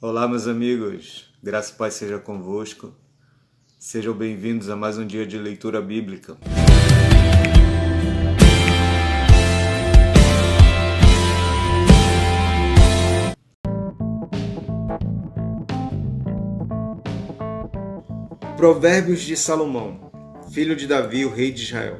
Olá, meus amigos, graça e paz seja convosco. Sejam bem-vindos a mais um dia de leitura bíblica. Provérbios de Salomão, filho de Davi, o rei de Israel.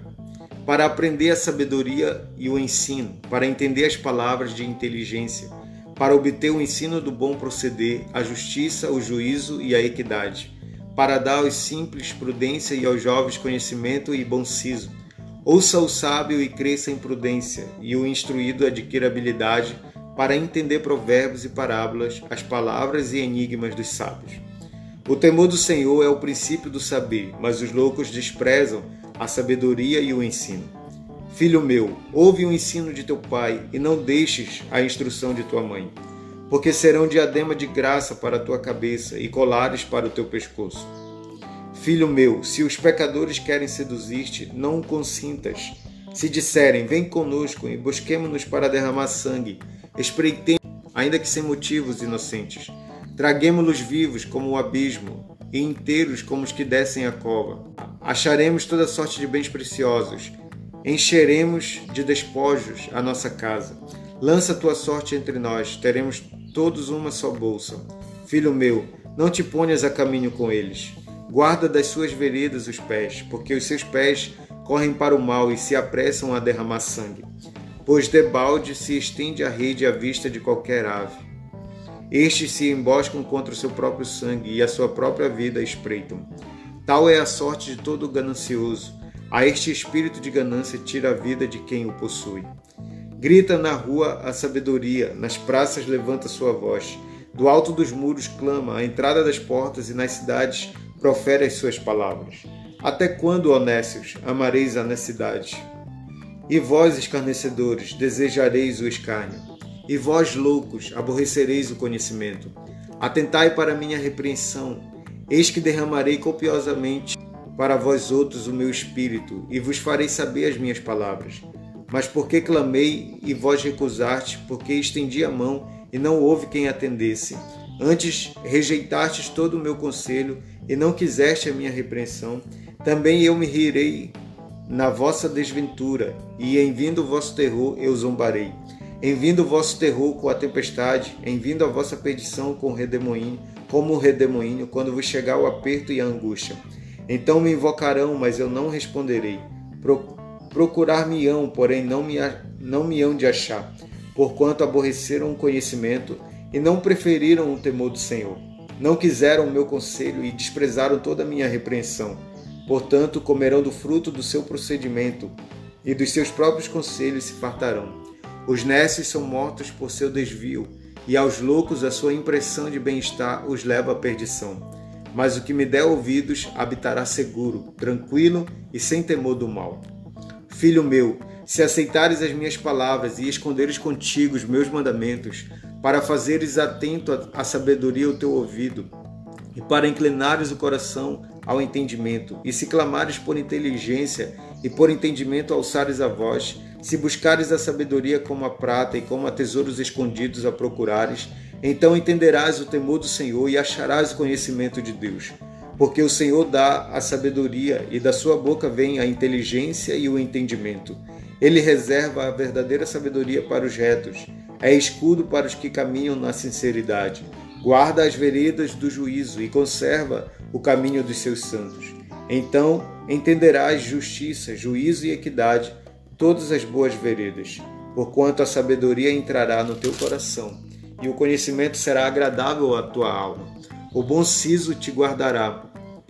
Para aprender a sabedoria e o ensino, para entender as palavras de inteligência, para obter o ensino do bom proceder, a justiça, o juízo e a equidade, para dar aos simples prudência e aos jovens conhecimento e bom siso. Ouça o sábio e cresça em prudência, e o instruído adquira habilidade para entender provérbios e parábolas, as palavras e enigmas dos sábios. O temor do Senhor é o princípio do saber, mas os loucos desprezam a sabedoria e o ensino. Filho meu, ouve o ensino de teu pai e não deixes a instrução de tua mãe, porque serão diadema de graça para a tua cabeça e colares para o teu pescoço. Filho meu, se os pecadores querem seduzir-te, não consintas. Se disserem, vem conosco e busquemo-nos para derramar sangue, espreitemos, ainda que sem motivos inocentes. Traguemo-los vivos como o abismo e inteiros como os que descem a cova. Acharemos toda sorte de bens preciosos Encheremos de despojos a nossa casa. Lança tua sorte entre nós, teremos todos uma só bolsa. Filho meu, não te ponhas a caminho com eles. Guarda das suas veredas os pés, porque os seus pés correm para o mal e se apressam a derramar sangue. Pois debalde se estende a rede à vista de qualquer ave. Estes se emboscam contra o seu próprio sangue e a sua própria vida espreitam. Tal é a sorte de todo ganancioso a este espírito de ganância tira a vida de quem o possui. Grita na rua a sabedoria, nas praças levanta sua voz. Do alto dos muros clama, à entrada das portas e nas cidades profere as suas palavras. Até quando, honestos, amareis a necessidade? E vós, escarnecedores, desejareis o escárnio. E vós, loucos, aborrecereis o conhecimento. Atentai para minha repreensão, eis que derramarei copiosamente para vós outros o meu espírito, e vos farei saber as minhas palavras. Mas porque clamei e vós recusaste, porque estendi a mão e não houve quem atendesse. Antes rejeitastes todo o meu conselho e não quiseste a minha repreensão, também eu me rirei na vossa desventura, e em vindo o vosso terror eu zombarei. Em vindo o vosso terror com a tempestade, em vindo a vossa perdição com o redemoinho, como o redemoinho, quando vos chegar o aperto e a angústia. Então me invocarão, mas eu não responderei. Procurar-me-ão, porém não me, não me hão de achar, porquanto aborreceram o conhecimento e não preferiram o temor do Senhor. Não quiseram o meu conselho e desprezaram toda a minha repreensão. Portanto, comerão do fruto do seu procedimento e dos seus próprios conselhos se fartarão. Os nécios são mortos por seu desvio, e aos loucos a sua impressão de bem-estar os leva à perdição mas o que me der ouvidos habitará seguro, tranquilo e sem temor do mal. Filho meu, se aceitares as minhas palavras e esconderes contigo os meus mandamentos, para fazeres atento à sabedoria o teu ouvido, e para inclinares o coração ao entendimento, e se clamares por inteligência e por entendimento alçares a voz, se buscares a sabedoria como a prata e como a tesouros escondidos a procurares, então entenderás o temor do Senhor e acharás o conhecimento de Deus. Porque o Senhor dá a sabedoria e da sua boca vem a inteligência e o entendimento. Ele reserva a verdadeira sabedoria para os retos, é escudo para os que caminham na sinceridade. Guarda as veredas do juízo e conserva o caminho dos seus santos. Então entenderás justiça, juízo e equidade, todas as boas veredas, porquanto a sabedoria entrará no teu coração e o conhecimento será agradável à tua alma. O bom siso te guardará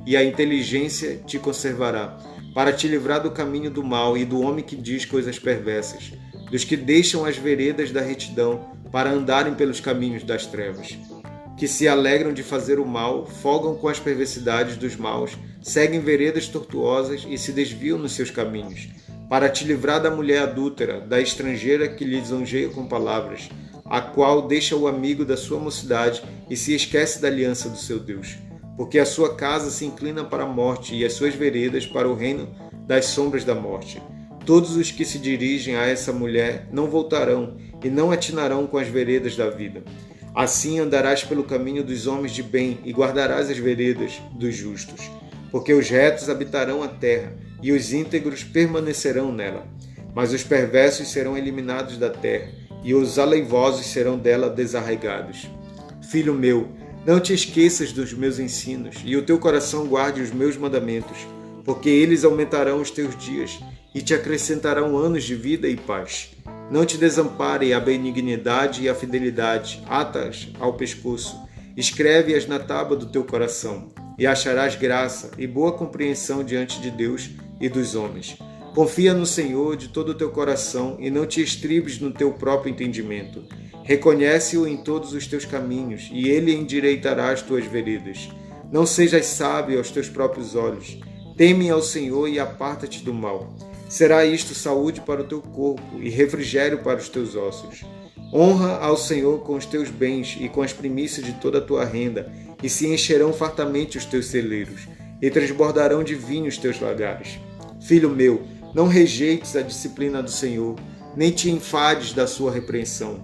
e a inteligência te conservará, para te livrar do caminho do mal e do homem que diz coisas perversas, dos que deixam as veredas da retidão para andarem pelos caminhos das trevas, que se alegram de fazer o mal, folgam com as perversidades dos maus, seguem veredas tortuosas e se desviam nos seus caminhos, para te livrar da mulher adúltera, da estrangeira que lisonjeia com palavras, a qual deixa o amigo da sua mocidade e se esquece da aliança do seu Deus. Porque a sua casa se inclina para a morte e as suas veredas para o reino das sombras da morte. Todos os que se dirigem a essa mulher não voltarão e não atinarão com as veredas da vida. Assim andarás pelo caminho dos homens de bem e guardarás as veredas dos justos. Porque os retos habitarão a terra e os íntegros permanecerão nela. Mas os perversos serão eliminados da terra e os aleivosos serão dela desarraigados. Filho meu, não te esqueças dos meus ensinos e o teu coração guarde os meus mandamentos, porque eles aumentarão os teus dias e te acrescentarão anos de vida e paz. Não te desampare a benignidade e a fidelidade, atas ao pescoço. Escreve-as na tábua do teu coração, e acharás graça e boa compreensão diante de Deus e dos homens. Confia no Senhor de todo o teu coração e não te estribes no teu próprio entendimento. Reconhece-o em todos os teus caminhos, e ele endireitará as tuas veredas. Não sejas sábio aos teus próprios olhos. Teme ao Senhor e aparta-te do mal. Será isto saúde para o teu corpo e refrigério para os teus ossos. Honra ao Senhor com os teus bens e com as primícias de toda a tua renda, e se encherão fartamente os teus celeiros, e transbordarão de vinho os teus lagares. Filho meu, não rejeites a disciplina do Senhor, nem te enfades da sua repreensão,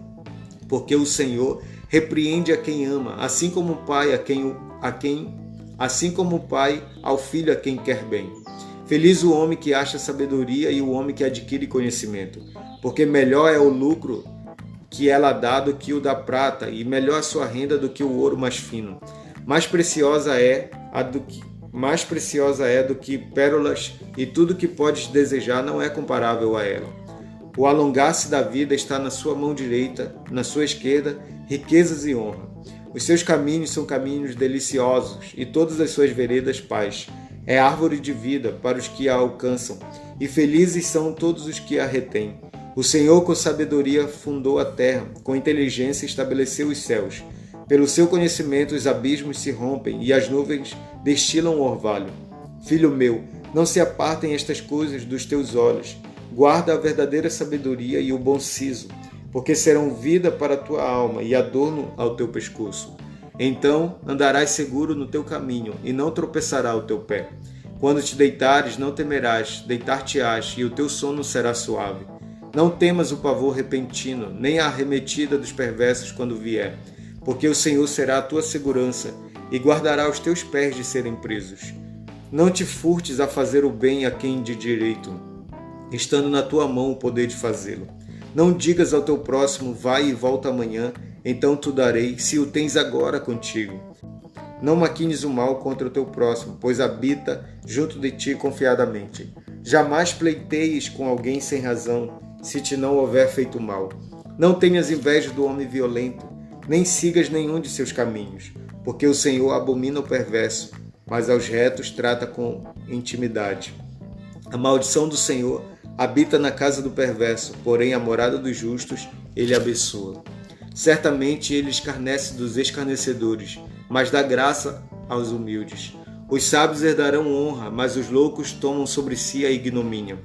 porque o Senhor repreende a quem ama, assim como o pai a quem a quem assim como o pai ao filho a quem quer bem. Feliz o homem que acha sabedoria e o homem que adquire conhecimento, porque melhor é o lucro que ela dá do que o da prata, e melhor a sua renda do que o ouro mais fino. Mais preciosa é a do que mais preciosa é do que pérolas, e tudo que podes desejar não é comparável a ela. O alongar-se da vida está na sua mão direita, na sua esquerda, riquezas e honra. Os seus caminhos são caminhos deliciosos, e todas as suas veredas paz é árvore de vida para os que a alcançam, e felizes são todos os que a retêm. O Senhor, com sabedoria, fundou a terra, com inteligência estabeleceu os céus. Pelo seu conhecimento, os abismos se rompem e as nuvens destilam o orvalho. Filho meu, não se apartem estas coisas dos teus olhos. Guarda a verdadeira sabedoria e o bom siso, porque serão vida para a tua alma e adorno ao teu pescoço. Então andarás seguro no teu caminho e não tropeçará o teu pé. Quando te deitares, não temerás, deitar-te-ás e o teu sono será suave. Não temas o pavor repentino, nem a arremetida dos perversos quando vier, porque o Senhor será a tua segurança e guardará os teus pés de serem presos. Não te furtes a fazer o bem a quem de direito, estando na tua mão o poder de fazê-lo. Não digas ao teu próximo, vai e volta amanhã, então tu darei, se o tens agora contigo. Não maquines o mal contra o teu próximo, pois habita junto de ti confiadamente. Jamais pleiteies com alguém sem razão, se te não houver feito mal. Não tenhas inveja do homem violento, nem sigas nenhum de seus caminhos, porque o Senhor abomina o perverso, mas aos retos trata com intimidade. A maldição do Senhor habita na casa do perverso, porém a morada dos justos ele abençoa. Certamente ele escarnece dos escarnecedores, mas dá graça aos humildes. Os sábios herdarão honra, mas os loucos tomam sobre si a ignomínia.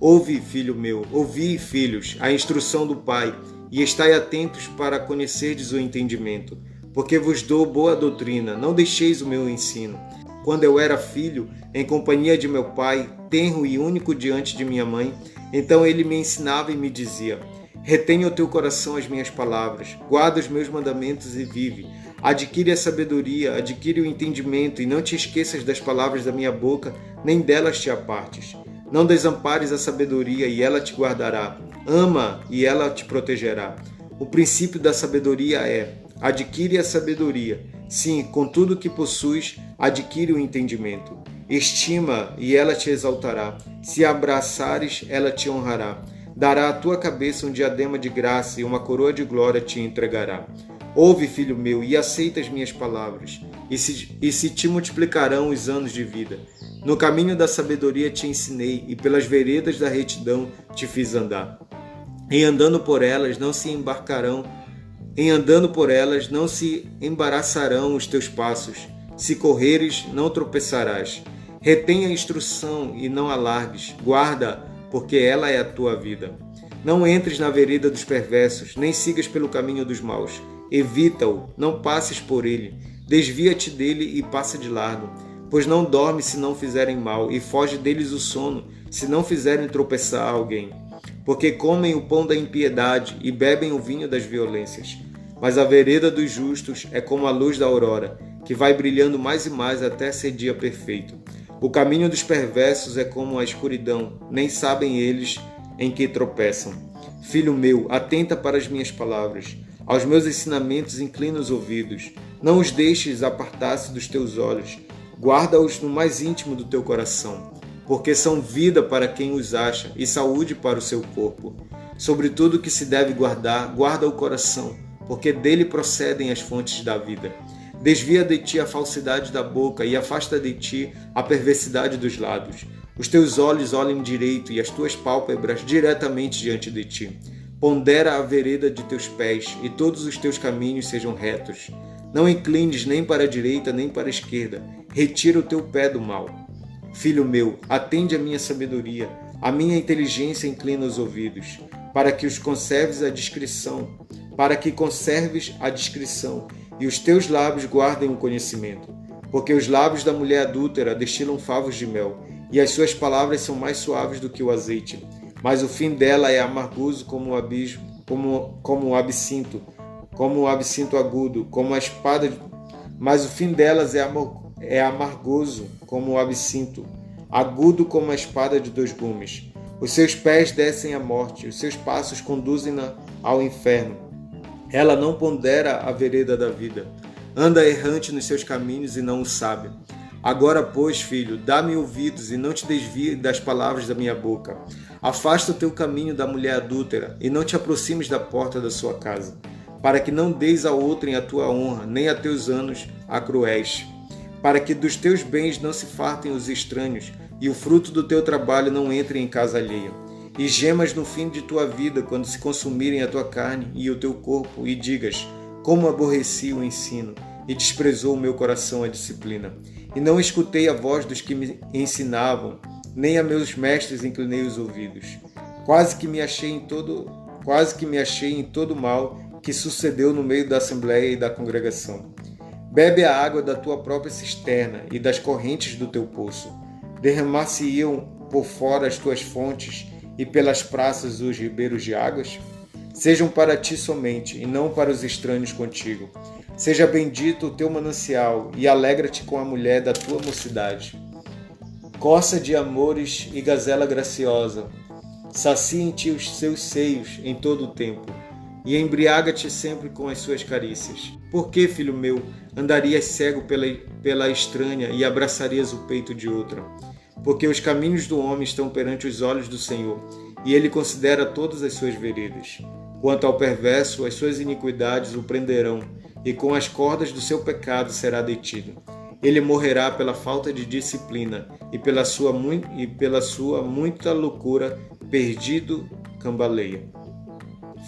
Ouve, filho meu, ouvi, filhos, a instrução do Pai, e estai atentos para conhecerdes o entendimento, porque vos dou boa doutrina, não deixeis o meu ensino. Quando eu era filho, em companhia de meu pai, tenro e único diante de minha mãe, então ele me ensinava e me dizia: Retenha o teu coração as minhas palavras, guarda os meus mandamentos e vive. Adquire a sabedoria, adquire o entendimento e não te esqueças das palavras da minha boca, nem delas te apartes. Não desampares a sabedoria e ela te guardará. Ama e ela te protegerá. O princípio da sabedoria é: adquire a sabedoria. Sim, com tudo que possuis, adquire o entendimento. Estima e ela te exaltará. Se abraçares, ela te honrará dará à tua cabeça um diadema de graça e uma coroa de glória te entregará. Ouve, filho meu, e aceita as minhas palavras, e se, e se te multiplicarão os anos de vida. No caminho da sabedoria te ensinei, e pelas veredas da retidão te fiz andar. Em andando por elas não se embarcarão, em andando por elas não se embaraçarão os teus passos. Se correres, não tropeçarás. Retenha a instrução e não alargues. Guarda porque ela é a tua vida. Não entres na vereda dos perversos, nem sigas pelo caminho dos maus. Evita-o, não passes por ele. Desvia-te dele e passa de largo, pois não dorme se não fizerem mal, e foge deles o sono, se não fizerem tropeçar alguém. Porque comem o pão da impiedade e bebem o vinho das violências. Mas a vereda dos justos é como a luz da aurora, que vai brilhando mais e mais até ser dia perfeito. O caminho dos perversos é como a escuridão, nem sabem eles em que tropeçam. Filho meu, atenta para as minhas palavras. Aos meus ensinamentos inclina os ouvidos. Não os deixes apartar-se dos teus olhos. Guarda-os no mais íntimo do teu coração, porque são vida para quem os acha e saúde para o seu corpo. Sobre tudo que se deve guardar, guarda o coração, porque dele procedem as fontes da vida. Desvia de ti a falsidade da boca e afasta de ti a perversidade dos lábios. Os teus olhos olhem direito e as tuas pálpebras diretamente diante de ti. Pondera a vereda de teus pés e todos os teus caminhos sejam retos. Não inclines nem para a direita nem para a esquerda. Retira o teu pé do mal. Filho meu, atende a minha sabedoria, a minha inteligência inclina os ouvidos, para que os conserves a discrição, para que conserves a discrição e os teus lábios guardem o conhecimento. Porque os lábios da mulher adúltera destilam favos de mel, e as suas palavras são mais suaves do que o azeite. Mas o fim dela é amargoso como o abismo, como, como o absinto, como o absinto agudo, como a espada. Mas o fim delas é, amor, é amargoso como o absinto, agudo como a espada de dois gumes. Os seus pés descem à morte, os seus passos conduzem-na ao inferno. Ela não pondera a vereda da vida, anda errante nos seus caminhos e não o sabe. Agora, pois, filho, dá-me ouvidos e não te desvie das palavras da minha boca. Afasta o teu caminho da mulher adúltera e não te aproximes da porta da sua casa, para que não deis a outrem a tua honra, nem a teus anos a cruéis, para que dos teus bens não se fartem os estranhos e o fruto do teu trabalho não entre em casa alheia. E gemas no fim de tua vida quando se consumirem a tua carne e o teu corpo, e digas: Como aborreci o ensino e desprezou o meu coração a disciplina. E não escutei a voz dos que me ensinavam, nem a meus mestres inclinei os ouvidos. Quase que me achei em todo, quase que me achei em todo mal que sucedeu no meio da assembleia e da congregação. Bebe a água da tua própria cisterna e das correntes do teu poço. Derramar-se-iam por fora as tuas fontes e pelas praças os ribeiros de águas? Sejam para ti somente e não para os estranhos contigo. Seja bendito o teu manancial e alegra-te com a mulher da tua mocidade. Coça de amores e gazela graciosa, sacia em ti os seus seios em todo o tempo e embriaga-te sempre com as suas carícias. Por que, filho meu, andarias cego pela, pela estranha e abraçarias o peito de outra? Porque os caminhos do homem estão perante os olhos do Senhor, e ele considera todas as suas veredas. Quanto ao perverso, as suas iniquidades o prenderão, e com as cordas do seu pecado será detido. Ele morrerá pela falta de disciplina e pela sua, e pela sua muita loucura, perdido cambaleia.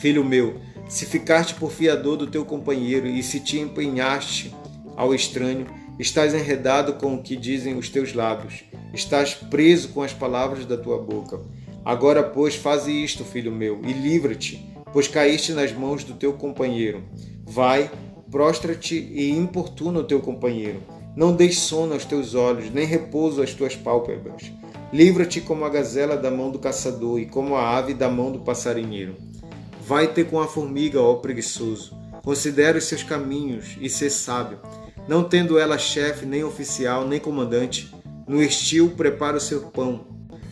Filho meu, se ficaste por fiador do teu companheiro e se te empenhaste ao estranho, estás enredado com o que dizem os teus lábios, estás preso com as palavras da tua boca. Agora, pois, faze isto, filho meu, e livra-te, pois caíste nas mãos do teu companheiro. Vai, prostra-te e importuna o teu companheiro. Não deis sono aos teus olhos, nem repouso às tuas pálpebras. Livra-te como a gazela da mão do caçador e como a ave da mão do passarinheiro. Vai ter com a formiga, ó preguiçoso. Considera os seus caminhos e sê sábio. Não tendo ela chefe, nem oficial, nem comandante, no estio prepara o seu pão,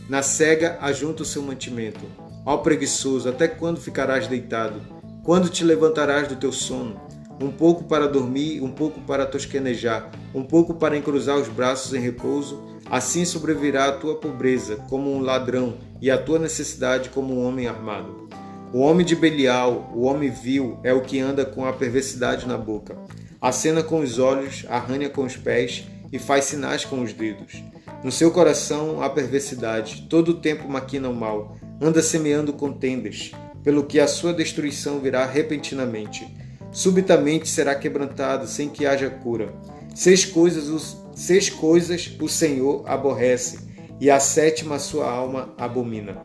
na cega ajunta o seu mantimento. Ó preguiçoso, até quando ficarás deitado? Quando te levantarás do teu sono? Um pouco para dormir, um pouco para tosquenejar, um pouco para encruzar os braços em repouso, assim sobrevirá a tua pobreza como um ladrão e a tua necessidade como um homem armado. O homem de Belial, o homem vil, é o que anda com a perversidade na boca. Acena com os olhos, arranha com os pés e faz sinais com os dedos. No seu coração há perversidade, todo o tempo maquina o mal, anda semeando contendas, pelo que a sua destruição virá repentinamente. Subitamente será quebrantado, sem que haja cura. Seis coisas, os, seis coisas o Senhor aborrece, e a sétima sua alma abomina.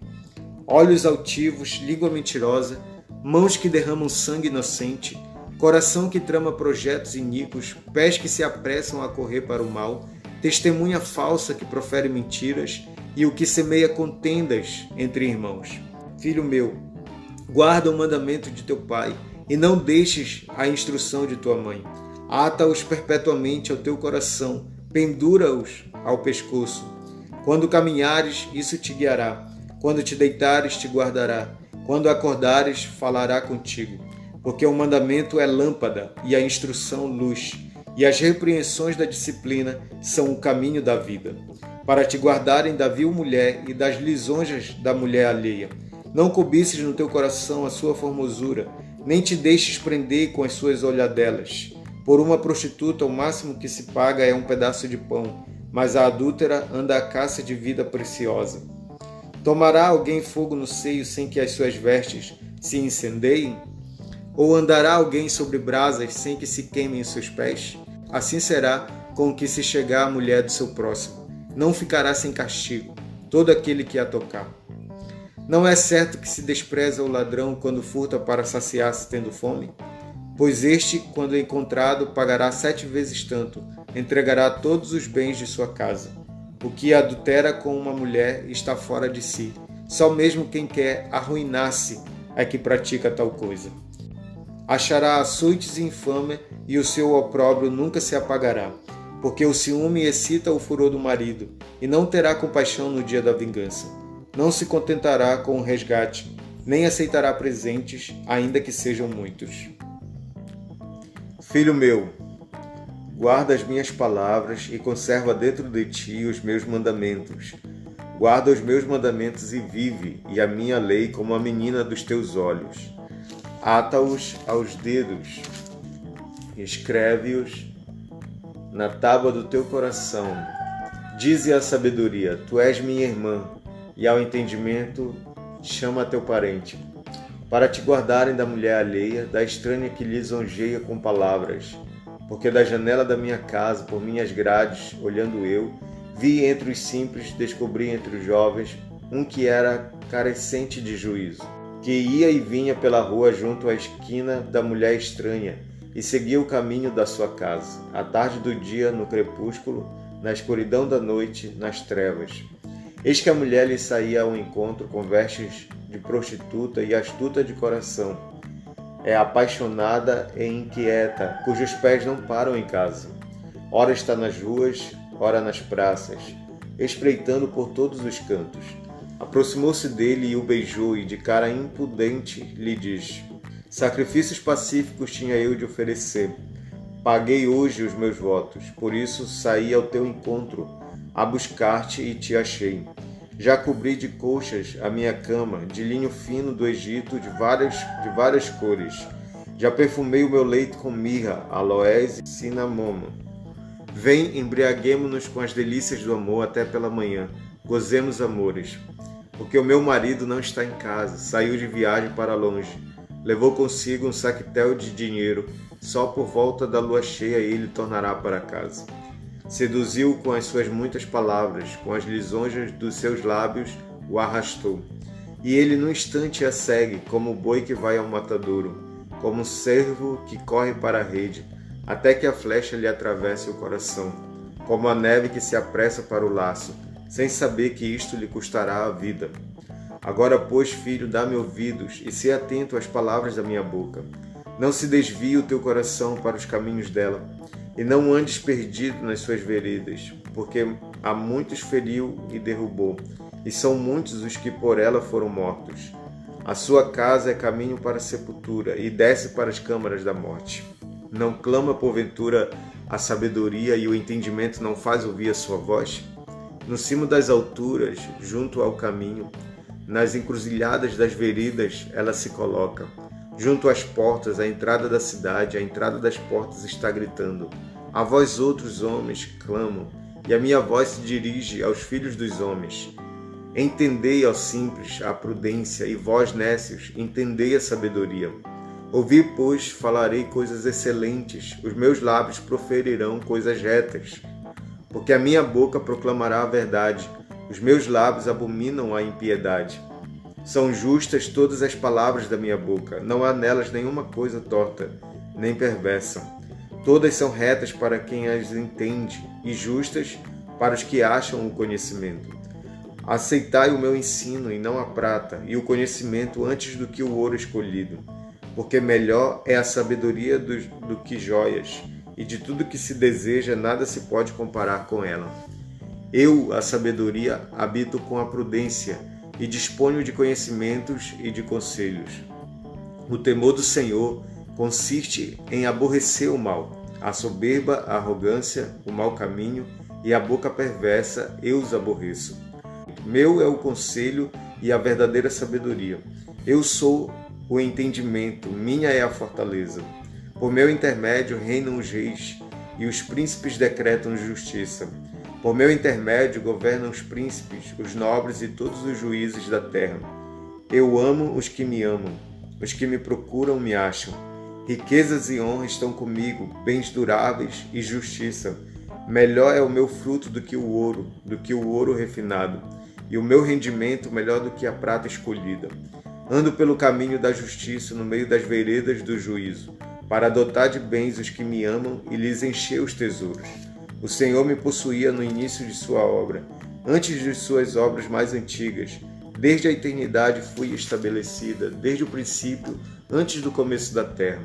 Olhos altivos, língua mentirosa, mãos que derramam sangue inocente, coração que trama projetos iníquos, pés que se apressam a correr para o mal, testemunha falsa que profere mentiras e o que semeia contendas entre irmãos. Filho meu, guarda o mandamento de teu pai e não deixes a instrução de tua mãe. Ata-os perpetuamente ao teu coração, pendura-os ao pescoço. Quando caminhares, isso te guiará. Quando te deitares, te guardará. Quando acordares, falará contigo. Porque o mandamento é lâmpada e a instrução luz, e as repreensões da disciplina são o caminho da vida, para te guardarem da vil mulher e das lisonjas da mulher alheia. Não cobices no teu coração a sua formosura, nem te deixes prender com as suas olhadelas. Por uma prostituta, o máximo que se paga é um pedaço de pão, mas a adúltera anda à caça de vida preciosa. Tomará alguém fogo no seio sem que as suas vestes se incendeiem? Ou andará alguém sobre brasas sem que se queimem os seus pés? Assim será com o que se chegar à mulher do seu próximo. Não ficará sem castigo todo aquele que a tocar. Não é certo que se despreza o ladrão quando furta para saciar-se tendo fome? Pois este, quando encontrado, pagará sete vezes tanto, entregará todos os bens de sua casa. O que adultera com uma mulher está fora de si. Só mesmo quem quer arruinar-se é que pratica tal coisa. Achará açoites e infâmia, e o seu opróbrio nunca se apagará, porque o ciúme excita o furor do marido, e não terá compaixão no dia da vingança não se contentará com o resgate, nem aceitará presentes, ainda que sejam muitos. Filho meu, guarda as minhas palavras e conserva dentro de ti os meus mandamentos. Guarda os meus mandamentos e vive, e a minha lei como a menina dos teus olhos. Ata-os aos dedos, escreve-os na tábua do teu coração. Dize a sabedoria: Tu és minha irmã e ao entendimento chama teu parente, para te guardarem da mulher alheia, da estranha que lisonjeia com palavras. Porque da janela da minha casa, por minhas grades, olhando eu, vi entre os simples, descobri entre os jovens um que era carecente de juízo, que ia e vinha pela rua junto à esquina da mulher estranha e seguia o caminho da sua casa, à tarde do dia, no crepúsculo, na escuridão da noite, nas trevas. Eis que a mulher lhe saía ao encontro com vestes de prostituta e astuta de coração. É apaixonada e inquieta, cujos pés não param em casa. Ora está nas ruas, ora nas praças, espreitando por todos os cantos. Aproximou-se dele e o beijou, e de cara impudente lhe diz: Sacrifícios pacíficos tinha eu de oferecer. Paguei hoje os meus votos, por isso saí ao teu encontro a buscar-te e te achei. Já cobri de colchas a minha cama, de linho fino do Egito, de várias, de várias cores. Já perfumei o meu leito com mirra, aloés e cinamomo. Vem, embriaguemo-nos com as delícias do amor até pela manhã. Gozemos amores. Porque o meu marido não está em casa, saiu de viagem para longe. Levou consigo um saquetel de dinheiro. Só por volta da lua cheia ele tornará para casa. Seduziu com as suas muitas palavras, com as lisonjas dos seus lábios, o arrastou. E ele num instante a segue, como o boi que vai ao matadouro, como um cervo que corre para a rede, até que a flecha lhe atravesse o coração, como a neve que se apressa para o laço, sem saber que isto lhe custará a vida. Agora, pois, filho, dá-me ouvidos e se atento às palavras da minha boca. Não se desvie o teu coração para os caminhos dela e não andes perdido nas suas veredas, porque a muitos feriu e derrubou, e são muitos os que por ela foram mortos. A sua casa é caminho para a sepultura e desce para as câmaras da morte. Não clama porventura a sabedoria e o entendimento não faz ouvir a sua voz? No cimo das alturas, junto ao caminho, nas encruzilhadas das veredas, ela se coloca Junto às portas, a entrada da cidade, a entrada das portas está gritando. A vós outros homens clamam, e a minha voz se dirige aos filhos dos homens. Entendei ao simples a prudência, e vós, nécios, entendei a sabedoria. Ouvi, pois, falarei coisas excelentes, os meus lábios proferirão coisas retas. Porque a minha boca proclamará a verdade, os meus lábios abominam a impiedade. São justas todas as palavras da minha boca, não há nelas nenhuma coisa torta, nem perversa. Todas são retas para quem as entende e justas para os que acham o conhecimento. Aceitai o meu ensino e não a prata, e o conhecimento antes do que o ouro escolhido, porque melhor é a sabedoria do, do que joias, e de tudo que se deseja nada se pode comparar com ela. Eu, a sabedoria, habito com a prudência e disponho de conhecimentos e de conselhos. O temor do Senhor consiste em aborrecer o mal, a soberba, a arrogância, o mau caminho e a boca perversa, eu os aborreço. Meu é o conselho e a verdadeira sabedoria. Eu sou o entendimento, minha é a fortaleza. Por meu intermédio reinam os reis e os príncipes decretam justiça. Por meu intermédio governam os príncipes, os nobres e todos os juízes da terra. Eu amo os que me amam, os que me procuram me acham. Riquezas e honra estão comigo, bens duráveis e justiça. Melhor é o meu fruto do que o ouro, do que o ouro refinado, e o meu rendimento melhor do que a prata escolhida. Ando pelo caminho da justiça, no meio das veredas do juízo, para adotar de bens os que me amam e lhes encher os tesouros. O Senhor me possuía no início de sua obra, antes de suas obras mais antigas. Desde a eternidade fui estabelecida, desde o princípio, antes do começo da terra.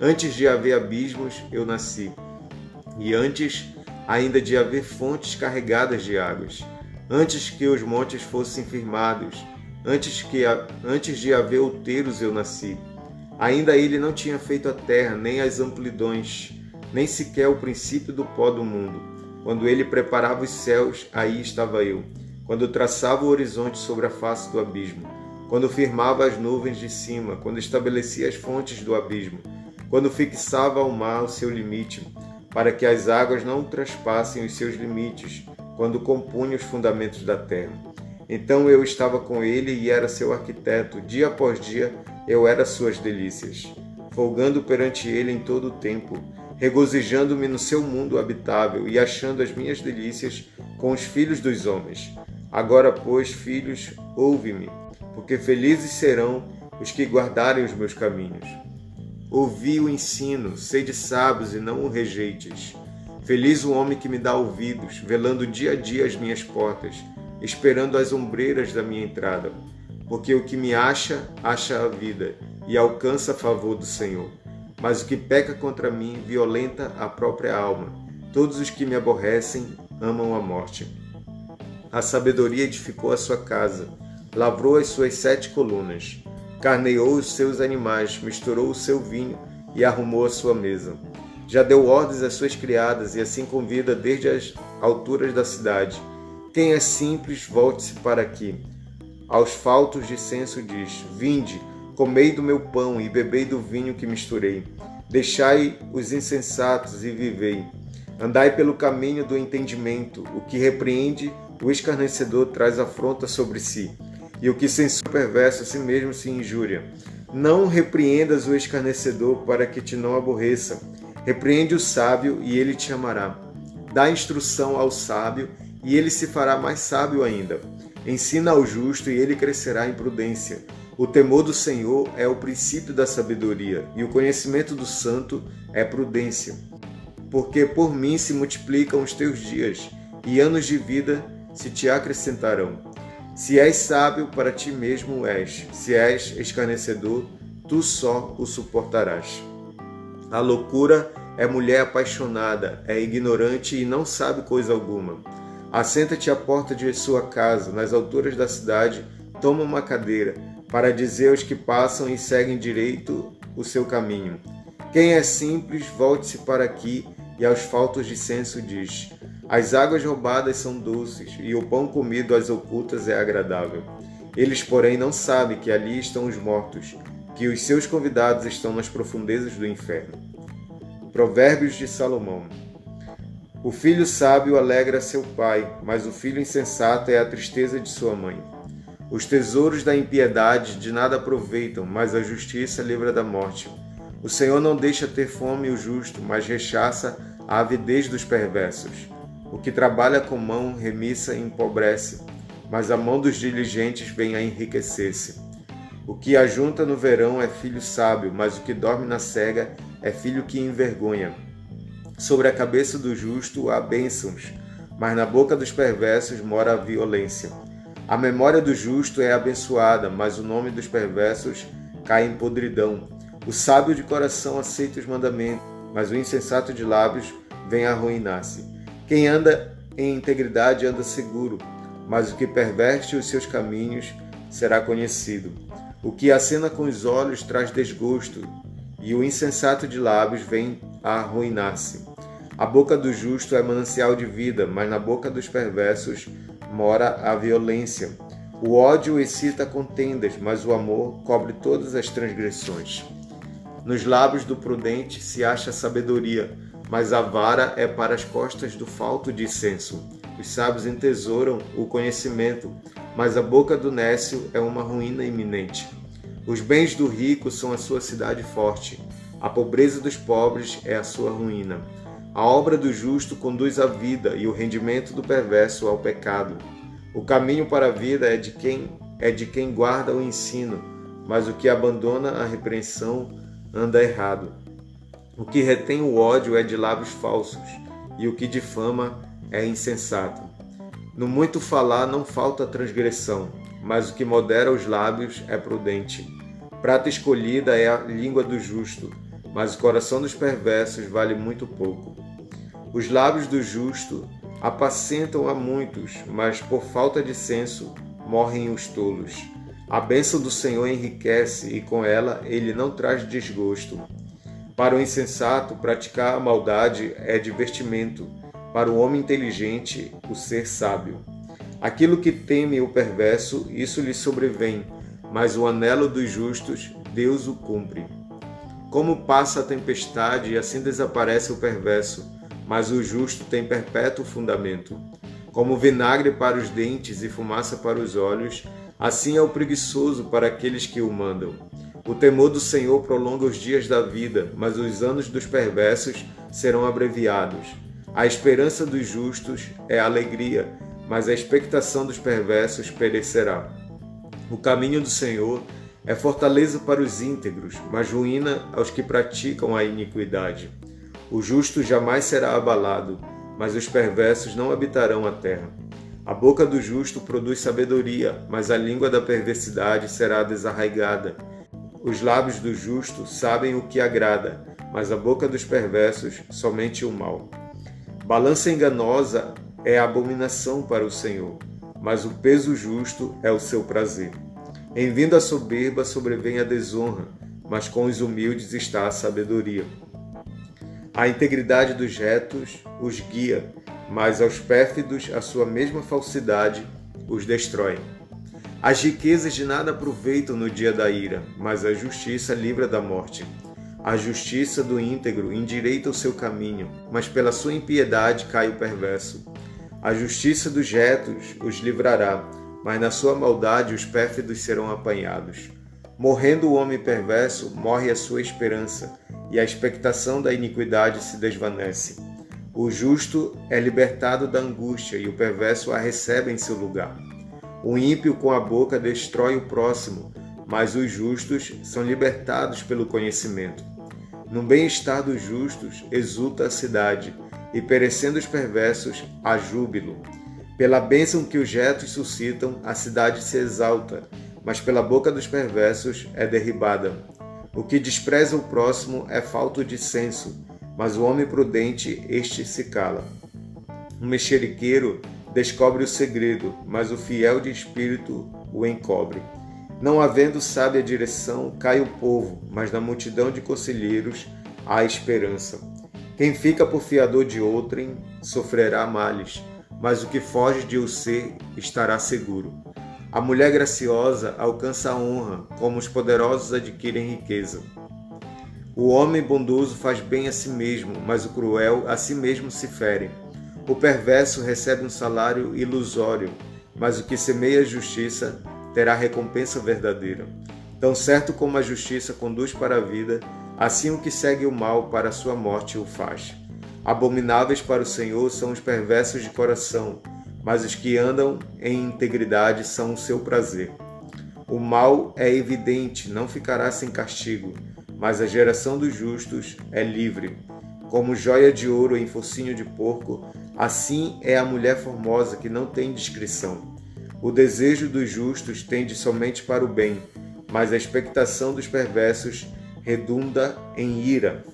Antes de haver abismos, eu nasci, e antes ainda de haver fontes carregadas de águas, antes que os montes fossem firmados, Antes, que, antes de haver outeiros eu nasci. Ainda ele não tinha feito a terra, nem as amplidões, nem sequer o princípio do pó do mundo. Quando ele preparava os céus, aí estava eu. Quando traçava o horizonte sobre a face do abismo. Quando firmava as nuvens de cima. Quando estabelecia as fontes do abismo. Quando fixava ao mar o seu limite, para que as águas não traspassem os seus limites. Quando compunha os fundamentos da terra então eu estava com ele e era seu arquiteto. Dia após dia eu era suas delícias, folgando perante ele em todo o tempo, regozijando-me no seu mundo habitável e achando as minhas delícias com os filhos dos homens. Agora, pois, filhos, ouve-me, porque felizes serão os que guardarem os meus caminhos. Ouvi o ensino, sede sábios e não o rejeites. Feliz o homem que me dá ouvidos, velando dia a dia as minhas portas esperando as ombreiras da minha entrada, porque o que me acha, acha a vida e alcança a favor do Senhor. Mas o que peca contra mim violenta a própria alma. Todos os que me aborrecem amam a morte. A sabedoria edificou a sua casa, lavrou as suas sete colunas, carneou os seus animais, misturou o seu vinho e arrumou a sua mesa. Já deu ordens às suas criadas e assim convida desde as alturas da cidade quem é simples, volte-se para aqui. Aos faltos de senso diz: Vinde, comei do meu pão e bebei do vinho que misturei. Deixai os insensatos e vivei. Andai pelo caminho do entendimento. O que repreende o escarnecedor traz afronta sobre si, e o que censura perverso a si mesmo se injúria. Não repreendas o escarnecedor para que te não aborreça. Repreende o sábio e ele te amará. Dá instrução ao sábio e ele se fará mais sábio ainda. Ensina ao justo e ele crescerá em prudência. O temor do Senhor é o princípio da sabedoria, e o conhecimento do santo é prudência. Porque por mim se multiplicam os teus dias, e anos de vida se te acrescentarão. Se és sábio, para ti mesmo és. Se és escarnecedor, tu só o suportarás. A loucura é mulher apaixonada, é ignorante e não sabe coisa alguma. Assenta-te à porta de sua casa, nas alturas da cidade, toma uma cadeira, para dizer aos que passam e seguem direito o seu caminho. Quem é simples, volte-se para aqui, e aos faltos de senso diz: As águas roubadas são doces, e o pão comido às ocultas é agradável. Eles, porém, não sabem que ali estão os mortos, que os seus convidados estão nas profundezas do inferno. Provérbios de Salomão o filho sábio alegra seu pai, mas o filho insensato é a tristeza de sua mãe. Os tesouros da impiedade de nada aproveitam, mas a justiça livra da morte. O Senhor não deixa ter fome o justo, mas rechaça a avidez dos perversos. O que trabalha com mão remissa empobrece, mas a mão dos diligentes vem a enriquecer-se. O que ajunta no verão é filho sábio, mas o que dorme na cega é filho que envergonha. Sobre a cabeça do justo há bênçãos, mas na boca dos perversos mora a violência. A memória do justo é abençoada, mas o nome dos perversos cai em podridão. O sábio de coração aceita os mandamentos, mas o insensato de lábios vem arruinar-se. Quem anda em integridade anda seguro, mas o que perverte os seus caminhos será conhecido. O que acena com os olhos traz desgosto, e o insensato de lábios vem a arruinar-se. A boca do justo é manancial de vida, mas na boca dos perversos mora a violência. O ódio excita contendas, mas o amor cobre todas as transgressões. Nos lábios do prudente se acha sabedoria, mas a vara é para as costas do falto de senso. Os sábios entesouram o conhecimento, mas a boca do nécio é uma ruína iminente. Os bens do rico são a sua cidade forte, a pobreza dos pobres é a sua ruína. A obra do justo conduz à vida e o rendimento do perverso ao pecado. O caminho para a vida é de quem é de quem guarda o ensino, mas o que abandona a repreensão anda errado. O que retém o ódio é de lábios falsos, e o que difama é insensato. No muito falar não falta transgressão, mas o que modera os lábios é prudente. Prata escolhida é a língua do justo, mas o coração dos perversos vale muito pouco. Os lábios do justo apacentam a muitos, mas por falta de senso morrem os tolos. A bênção do Senhor enriquece e com ela ele não traz desgosto. Para o insensato, praticar a maldade é divertimento, para o homem inteligente, o ser sábio. Aquilo que teme o perverso, isso lhe sobrevém, mas o anelo dos justos, Deus o cumpre. Como passa a tempestade e assim desaparece o perverso, mas o justo tem perpétuo fundamento. Como vinagre para os dentes e fumaça para os olhos, Assim é o preguiçoso para aqueles que o mandam. O temor do Senhor prolonga os dias da vida, mas os anos dos perversos serão abreviados. A esperança dos justos é alegria, mas a expectação dos perversos perecerá. O caminho do Senhor é fortaleza para os íntegros, mas ruína aos que praticam a iniquidade. O justo jamais será abalado, mas os perversos não habitarão a terra. A boca do justo produz sabedoria, mas a língua da perversidade será desarraigada. Os lábios do justo sabem o que agrada, mas a boca dos perversos somente o mal. Balança enganosa é abominação para o Senhor, mas o peso justo é o seu prazer. Em vindo a soberba sobrevém a desonra, mas com os humildes está a sabedoria. A integridade dos retos os guia, mas aos pérfidos a sua mesma falsidade os destrói. As riquezas de nada aproveitam no dia da ira, mas a justiça livra da morte. A justiça do íntegro endireita o seu caminho, mas pela sua impiedade cai o perverso. A justiça dos retos os livrará, mas na sua maldade os pérfidos serão apanhados. Morrendo o homem perverso, morre a sua esperança, e a expectação da iniquidade se desvanece. O justo é libertado da angústia e o perverso a recebe em seu lugar. O ímpio com a boca destrói o próximo, mas os justos são libertados pelo conhecimento. No bem-estar dos justos exulta a cidade, e perecendo os perversos, há júbilo. Pela bênção que os retos suscitam, a cidade se exalta, mas pela boca dos perversos é derribada. O que despreza o próximo é falto de senso, mas o homem prudente, este se cala. O mexeriqueiro descobre o segredo, mas o fiel de espírito o encobre. Não havendo sábia direção, cai o povo, mas na multidão de conselheiros há esperança. Quem fica por fiador de outrem sofrerá males, mas o que foge de o ser estará seguro. A mulher graciosa alcança a honra, como os poderosos adquirem riqueza. O homem bondoso faz bem a si mesmo, mas o cruel a si mesmo se fere. O perverso recebe um salário ilusório, mas o que semeia justiça terá recompensa verdadeira. Tão certo como a justiça conduz para a vida, assim o que segue o mal para a sua morte o faz. Abomináveis para o Senhor são os perversos de coração, mas os que andam em integridade são o seu prazer. O mal é evidente, não ficará sem castigo mas a geração dos justos é livre. Como joia de ouro em focinho de porco, assim é a mulher formosa que não tem discrição. O desejo dos justos tende somente para o bem, mas a expectação dos perversos redunda em ira.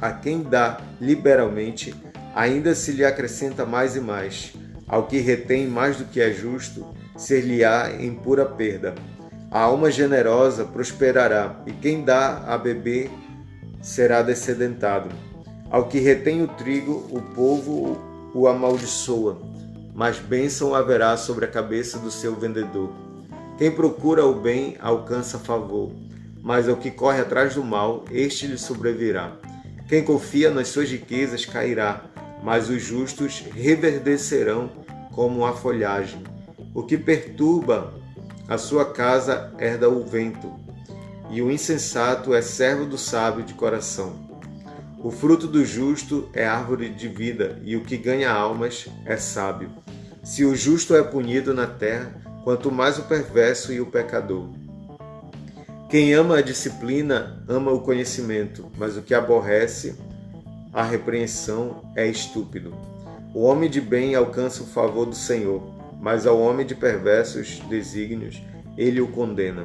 A quem dá liberalmente, ainda se lhe acrescenta mais e mais. Ao que retém mais do que é justo, ser-lhe-á em pura perda. A alma generosa prosperará, e quem dá a beber será descedentado. Ao que retém o trigo, o povo o amaldiçoa, mas bênção haverá sobre a cabeça do seu vendedor. Quem procura o bem alcança favor, mas ao que corre atrás do mal, este lhe sobrevirá. Quem confia nas suas riquezas cairá, mas os justos reverdecerão como a folhagem. O que perturba a sua casa herda o vento, e o insensato é servo do sábio de coração. O fruto do justo é árvore de vida, e o que ganha almas é sábio. Se o justo é punido na terra, quanto mais o perverso e o pecador. Quem ama a disciplina ama o conhecimento, mas o que aborrece a repreensão é estúpido. O homem de bem alcança o favor do Senhor, mas ao homem de perversos desígnios ele o condena.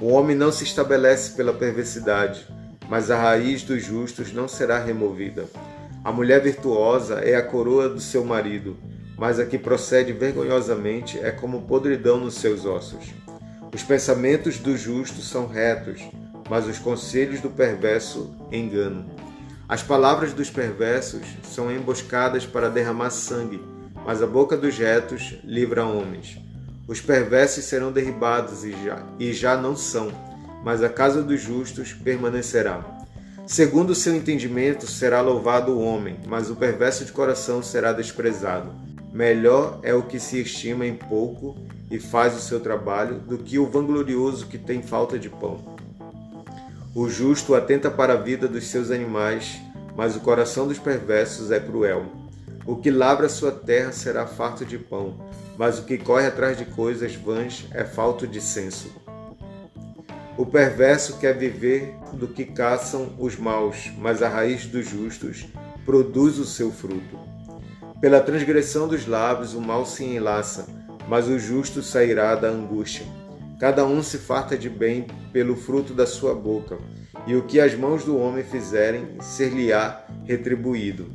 O homem não se estabelece pela perversidade, mas a raiz dos justos não será removida. A mulher virtuosa é a coroa do seu marido, mas a que procede vergonhosamente é como podridão nos seus ossos. Os pensamentos do justo são retos, mas os conselhos do perverso enganam. As palavras dos perversos são emboscadas para derramar sangue, mas a boca dos retos livra homens. Os perversos serão derribados e já, e já não são, mas a casa dos justos permanecerá. Segundo o seu entendimento será louvado o homem, mas o perverso de coração será desprezado. Melhor é o que se estima em pouco e faz o seu trabalho do que o vanglorioso que tem falta de pão. O justo atenta para a vida dos seus animais, mas o coração dos perversos é cruel. O que labra sua terra será farto de pão, mas o que corre atrás de coisas vãs é falto de senso. O perverso quer viver do que caçam os maus, mas a raiz dos justos produz o seu fruto. Pela transgressão dos lábios o mal se enlaça, mas o justo sairá da angústia. Cada um se farta de bem pelo fruto da sua boca, e o que as mãos do homem fizerem ser-lhe-á retribuído.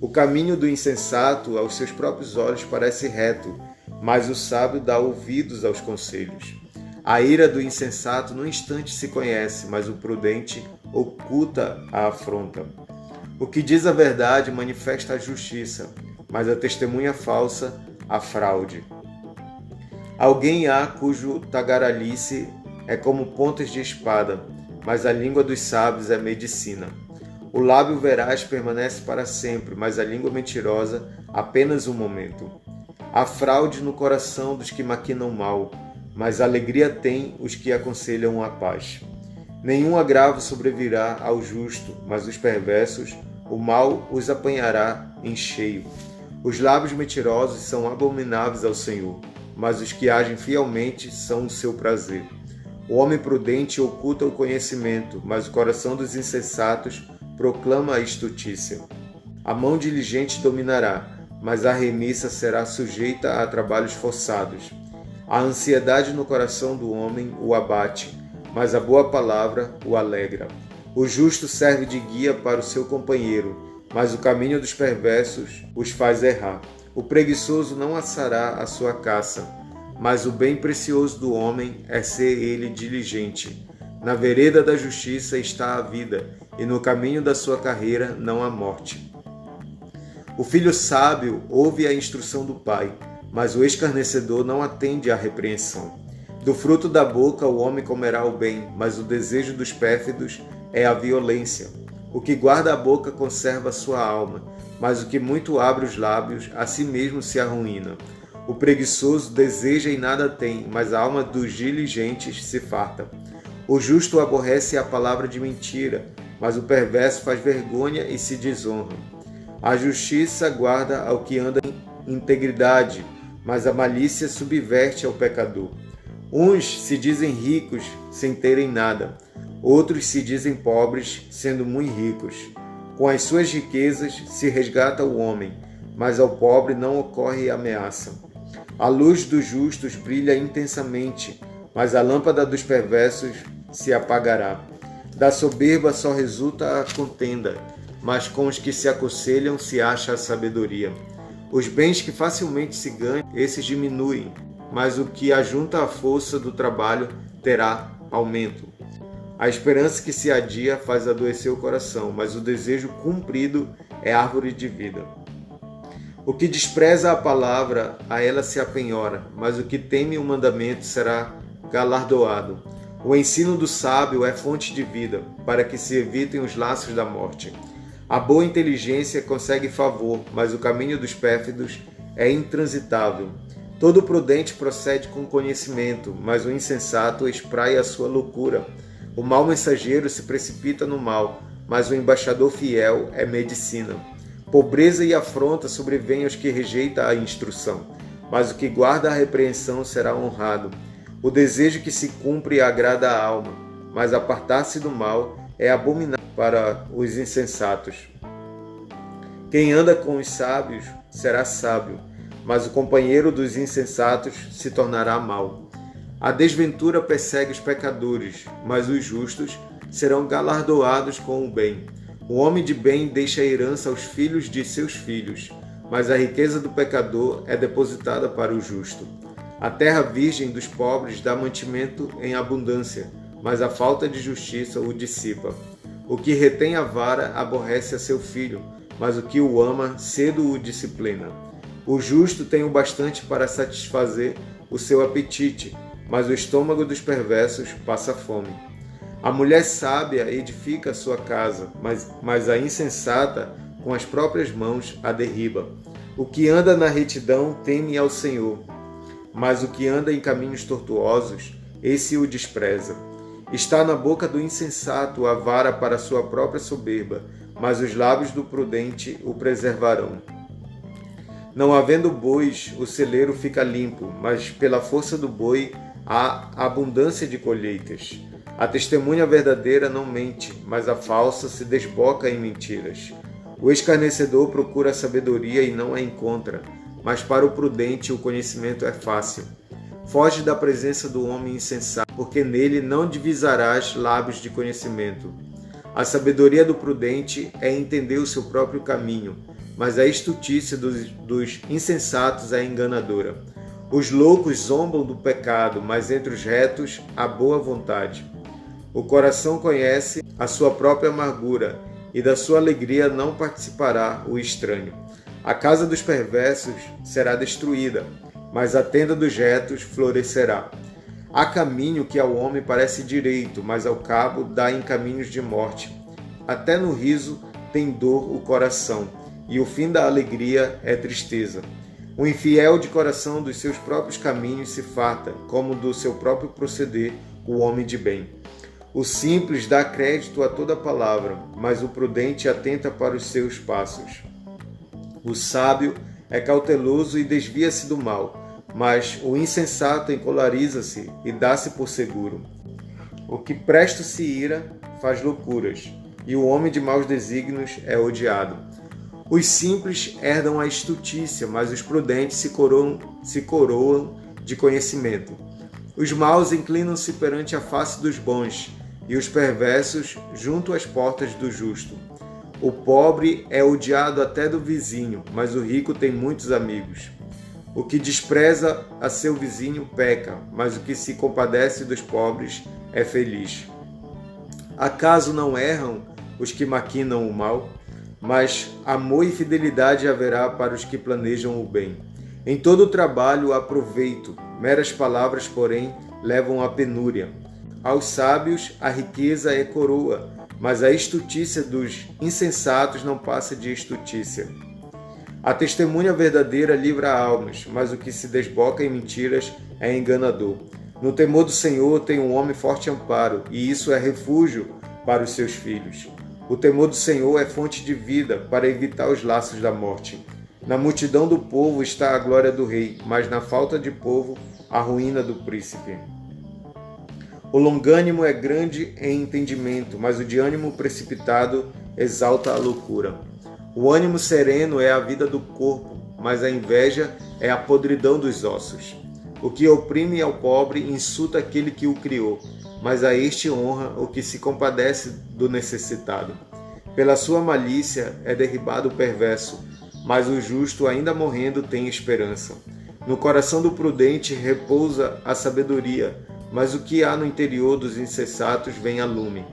O caminho do insensato aos seus próprios olhos parece reto, mas o sábio dá ouvidos aos conselhos. A ira do insensato no instante se conhece, mas o prudente oculta a afronta. O que diz a verdade manifesta a justiça, mas a testemunha falsa a fraude. Alguém há cujo tagaralice é como pontas de espada, mas a língua dos sábios é medicina. O lábio veraz permanece para sempre, mas a língua mentirosa apenas um momento. Há fraude no coração dos que maquinam mal, mas alegria tem os que aconselham a paz. Nenhum agravo sobrevirá ao justo, mas os perversos, o mal os apanhará em cheio. Os lábios mentirosos são abomináveis ao Senhor, mas os que agem fielmente são o seu prazer. O homem prudente oculta o conhecimento, mas o coração dos insensatos proclama a estutícia. A mão diligente dominará, mas a remissa será sujeita a trabalhos forçados. A ansiedade no coração do homem o abate, mas a boa palavra o alegra. O justo serve de guia para o seu companheiro, mas o caminho dos perversos os faz errar. O preguiçoso não assará a sua caça, mas o bem precioso do homem é ser ele diligente. Na vereda da justiça está a vida, e no caminho da sua carreira não há morte. O filho sábio ouve a instrução do pai, mas o escarnecedor não atende à repreensão. Do fruto da boca o homem comerá o bem, mas o desejo dos pérfidos é a violência. O que guarda a boca conserva sua alma, mas o que muito abre os lábios, a si mesmo se arruína. O preguiçoso deseja e nada tem, mas a alma dos diligentes se farta. O justo aborrece a palavra de mentira, mas o perverso faz vergonha e se desonra. A justiça guarda ao que anda em integridade, mas a malícia subverte ao pecador. Uns se dizem ricos sem terem nada, Outros se dizem pobres, sendo muito ricos. Com as suas riquezas se resgata o homem, mas ao pobre não ocorre ameaça. A luz dos justos brilha intensamente, mas a lâmpada dos perversos se apagará. Da soberba só resulta a contenda, mas com os que se aconselham se acha a sabedoria. Os bens que facilmente se ganham, esses diminuem, mas o que ajunta a força do trabalho terá aumento. A esperança que se adia faz adoecer o coração, mas o desejo cumprido é árvore de vida. O que despreza a palavra, a ela se apenhora, mas o que teme o mandamento será galardoado. O ensino do sábio é fonte de vida, para que se evitem os laços da morte. A boa inteligência consegue favor, mas o caminho dos pérfidos é intransitável. Todo prudente procede com conhecimento, mas o insensato espraia a sua loucura. O mau mensageiro se precipita no mal, mas o embaixador fiel é medicina. Pobreza e afronta sobrevêm aos que rejeitam a instrução, mas o que guarda a repreensão será honrado. O desejo que se cumpre agrada a alma, mas apartar-se do mal é abominável para os insensatos. Quem anda com os sábios será sábio, mas o companheiro dos insensatos se tornará mau. A desventura persegue os pecadores, mas os justos serão galardoados com o bem. O homem de bem deixa a herança aos filhos de seus filhos, mas a riqueza do pecador é depositada para o justo. A terra virgem dos pobres dá mantimento em abundância, mas a falta de justiça o dissipa. O que retém a vara aborrece a seu filho, mas o que o ama cedo o disciplina. O justo tem o bastante para satisfazer o seu apetite, mas o estômago dos perversos passa fome. A mulher sábia edifica a sua casa, mas, mas a insensata com as próprias mãos a derriba. O que anda na retidão teme ao Senhor, mas o que anda em caminhos tortuosos, esse o despreza. Está na boca do insensato a vara para sua própria soberba, mas os lábios do prudente o preservarão. Não havendo bois, o celeiro fica limpo, mas pela força do boi há abundância de colheitas. A testemunha verdadeira não mente, mas a falsa se desboca em mentiras. O escarnecedor procura a sabedoria e não a encontra, mas para o prudente o conhecimento é fácil. Foge da presença do homem insensato, porque nele não divisarás lábios de conhecimento. A sabedoria do prudente é entender o seu próprio caminho, mas a estutícia dos, dos insensatos é enganadora. Os loucos zombam do pecado, mas entre os retos há boa vontade. O coração conhece a sua própria amargura, e da sua alegria não participará o estranho. A casa dos perversos será destruída, mas a tenda dos retos florescerá. Há caminho que ao homem parece direito, mas ao cabo dá em caminhos de morte. Até no riso tem dor o coração, e o fim da alegria é tristeza. O infiel de coração dos seus próprios caminhos se farta, como do seu próprio proceder o homem de bem. O simples dá crédito a toda palavra, mas o prudente atenta para os seus passos. O sábio é cauteloso e desvia-se do mal, mas o insensato encolariza-se e dá-se por seguro. O que presto se ira faz loucuras, e o homem de maus desígnios é odiado. Os simples herdam a estutícia, mas os prudentes se coroam, se coroam de conhecimento. Os maus inclinam-se perante a face dos bons, e os perversos junto às portas do justo. O pobre é odiado até do vizinho, mas o rico tem muitos amigos. O que despreza a seu vizinho peca, mas o que se compadece dos pobres é feliz. Acaso não erram os que maquinam o mal? Mas amor e fidelidade haverá para os que planejam o bem. Em todo o trabalho há proveito, meras palavras, porém, levam à penúria. Aos sábios a riqueza é coroa, mas a estutícia dos insensatos não passa de estutícia. A testemunha verdadeira livra almas, mas o que se desboca em mentiras é enganador. No temor do Senhor tem um homem forte amparo, e isso é refúgio para os seus filhos. O temor do Senhor é fonte de vida para evitar os laços da morte. Na multidão do povo está a glória do rei, mas na falta de povo, a ruína do príncipe. O longânimo é grande em entendimento, mas o de ânimo precipitado exalta a loucura. O ânimo sereno é a vida do corpo, mas a inveja é a podridão dos ossos. O que oprime ao pobre insulta aquele que o criou, mas a este honra o que se compadece do necessitado. Pela sua malícia é derribado o perverso, mas o justo, ainda morrendo, tem esperança. No coração do prudente repousa a sabedoria, mas o que há no interior dos insensatos vem a lume.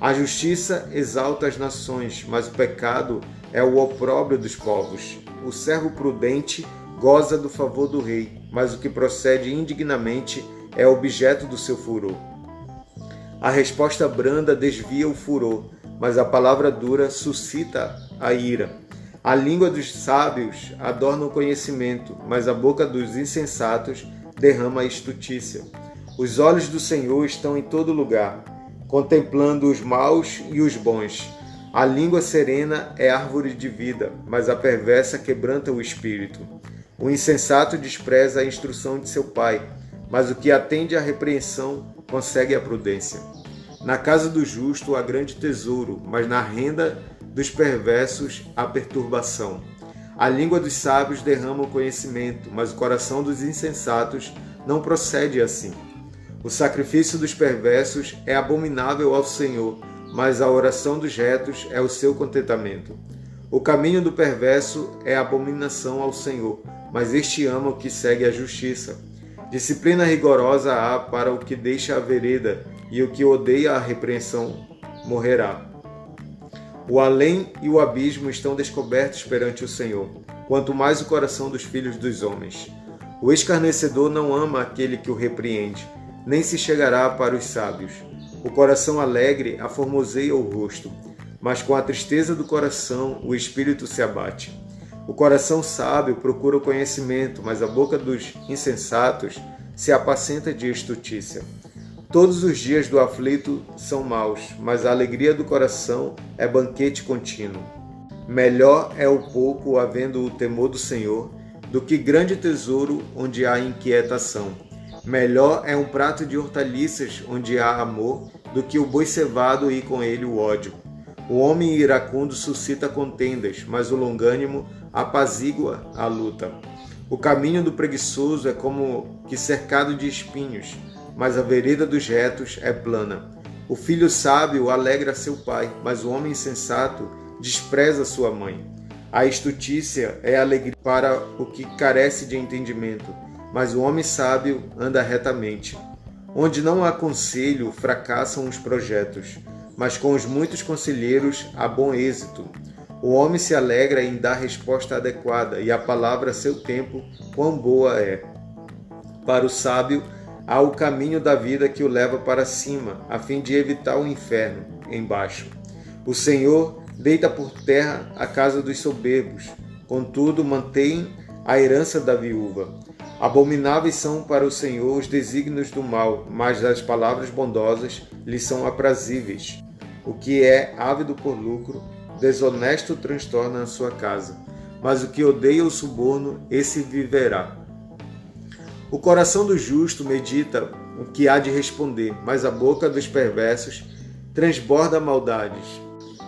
A justiça exalta as nações, mas o pecado é o opróbrio dos povos. O servo prudente goza do favor do rei, mas o que procede indignamente é objeto do seu furor. A resposta branda desvia o furor, mas a palavra dura suscita a ira. A língua dos sábios adorna o conhecimento, mas a boca dos insensatos derrama a estutícia. Os olhos do Senhor estão em todo lugar, contemplando os maus e os bons. A língua serena é árvore de vida, mas a perversa quebranta o espírito. O insensato despreza a instrução de seu pai, mas o que atende à repreensão consegue a prudência. Na casa do justo há grande tesouro, mas na renda dos perversos há perturbação. A língua dos sábios derrama o conhecimento, mas o coração dos insensatos não procede assim. O sacrifício dos perversos é abominável ao Senhor, mas a oração dos retos é o seu contentamento. O caminho do perverso é abominação ao Senhor, mas este ama o que segue a justiça. Disciplina rigorosa há para o que deixa a vereda, e o que odeia a repreensão morrerá. O além e o abismo estão descobertos perante o Senhor, quanto mais o coração dos filhos dos homens. O escarnecedor não ama aquele que o repreende, nem se chegará para os sábios. O coração alegre aformoseia o rosto, mas com a tristeza do coração o espírito se abate. O coração sábio procura o conhecimento, mas a boca dos insensatos se apacenta de estutícia. Todos os dias do aflito são maus, mas a alegria do coração é banquete contínuo. Melhor é o pouco havendo o temor do Senhor do que grande tesouro onde há inquietação. Melhor é um prato de hortaliças onde há amor do que o boi cevado e com ele o ódio. O homem iracundo suscita contendas, mas o longânimo apazigua a luta. O caminho do preguiçoso é como que cercado de espinhos, mas a vereda dos retos é plana. O filho sábio alegra seu pai, mas o homem insensato despreza sua mãe. A estutícia é alegria para o que carece de entendimento, mas o homem sábio anda retamente. Onde não há conselho, fracassam os projetos, mas com os muitos conselheiros há bom êxito. O homem se alegra em dar resposta adequada, e a palavra a seu tempo, quão boa é. Para o sábio, há o caminho da vida que o leva para cima, a fim de evitar o inferno embaixo. O Senhor deita por terra a casa dos soberbos, contudo mantém a herança da viúva. Abomináveis são para o Senhor os desígnios do mal, mas as palavras bondosas lhe são aprazíveis. O que é ávido por lucro, desonesto transtorna a sua casa, mas o que odeia o suborno, esse viverá. O coração do justo medita o que há de responder, mas a boca dos perversos transborda maldades.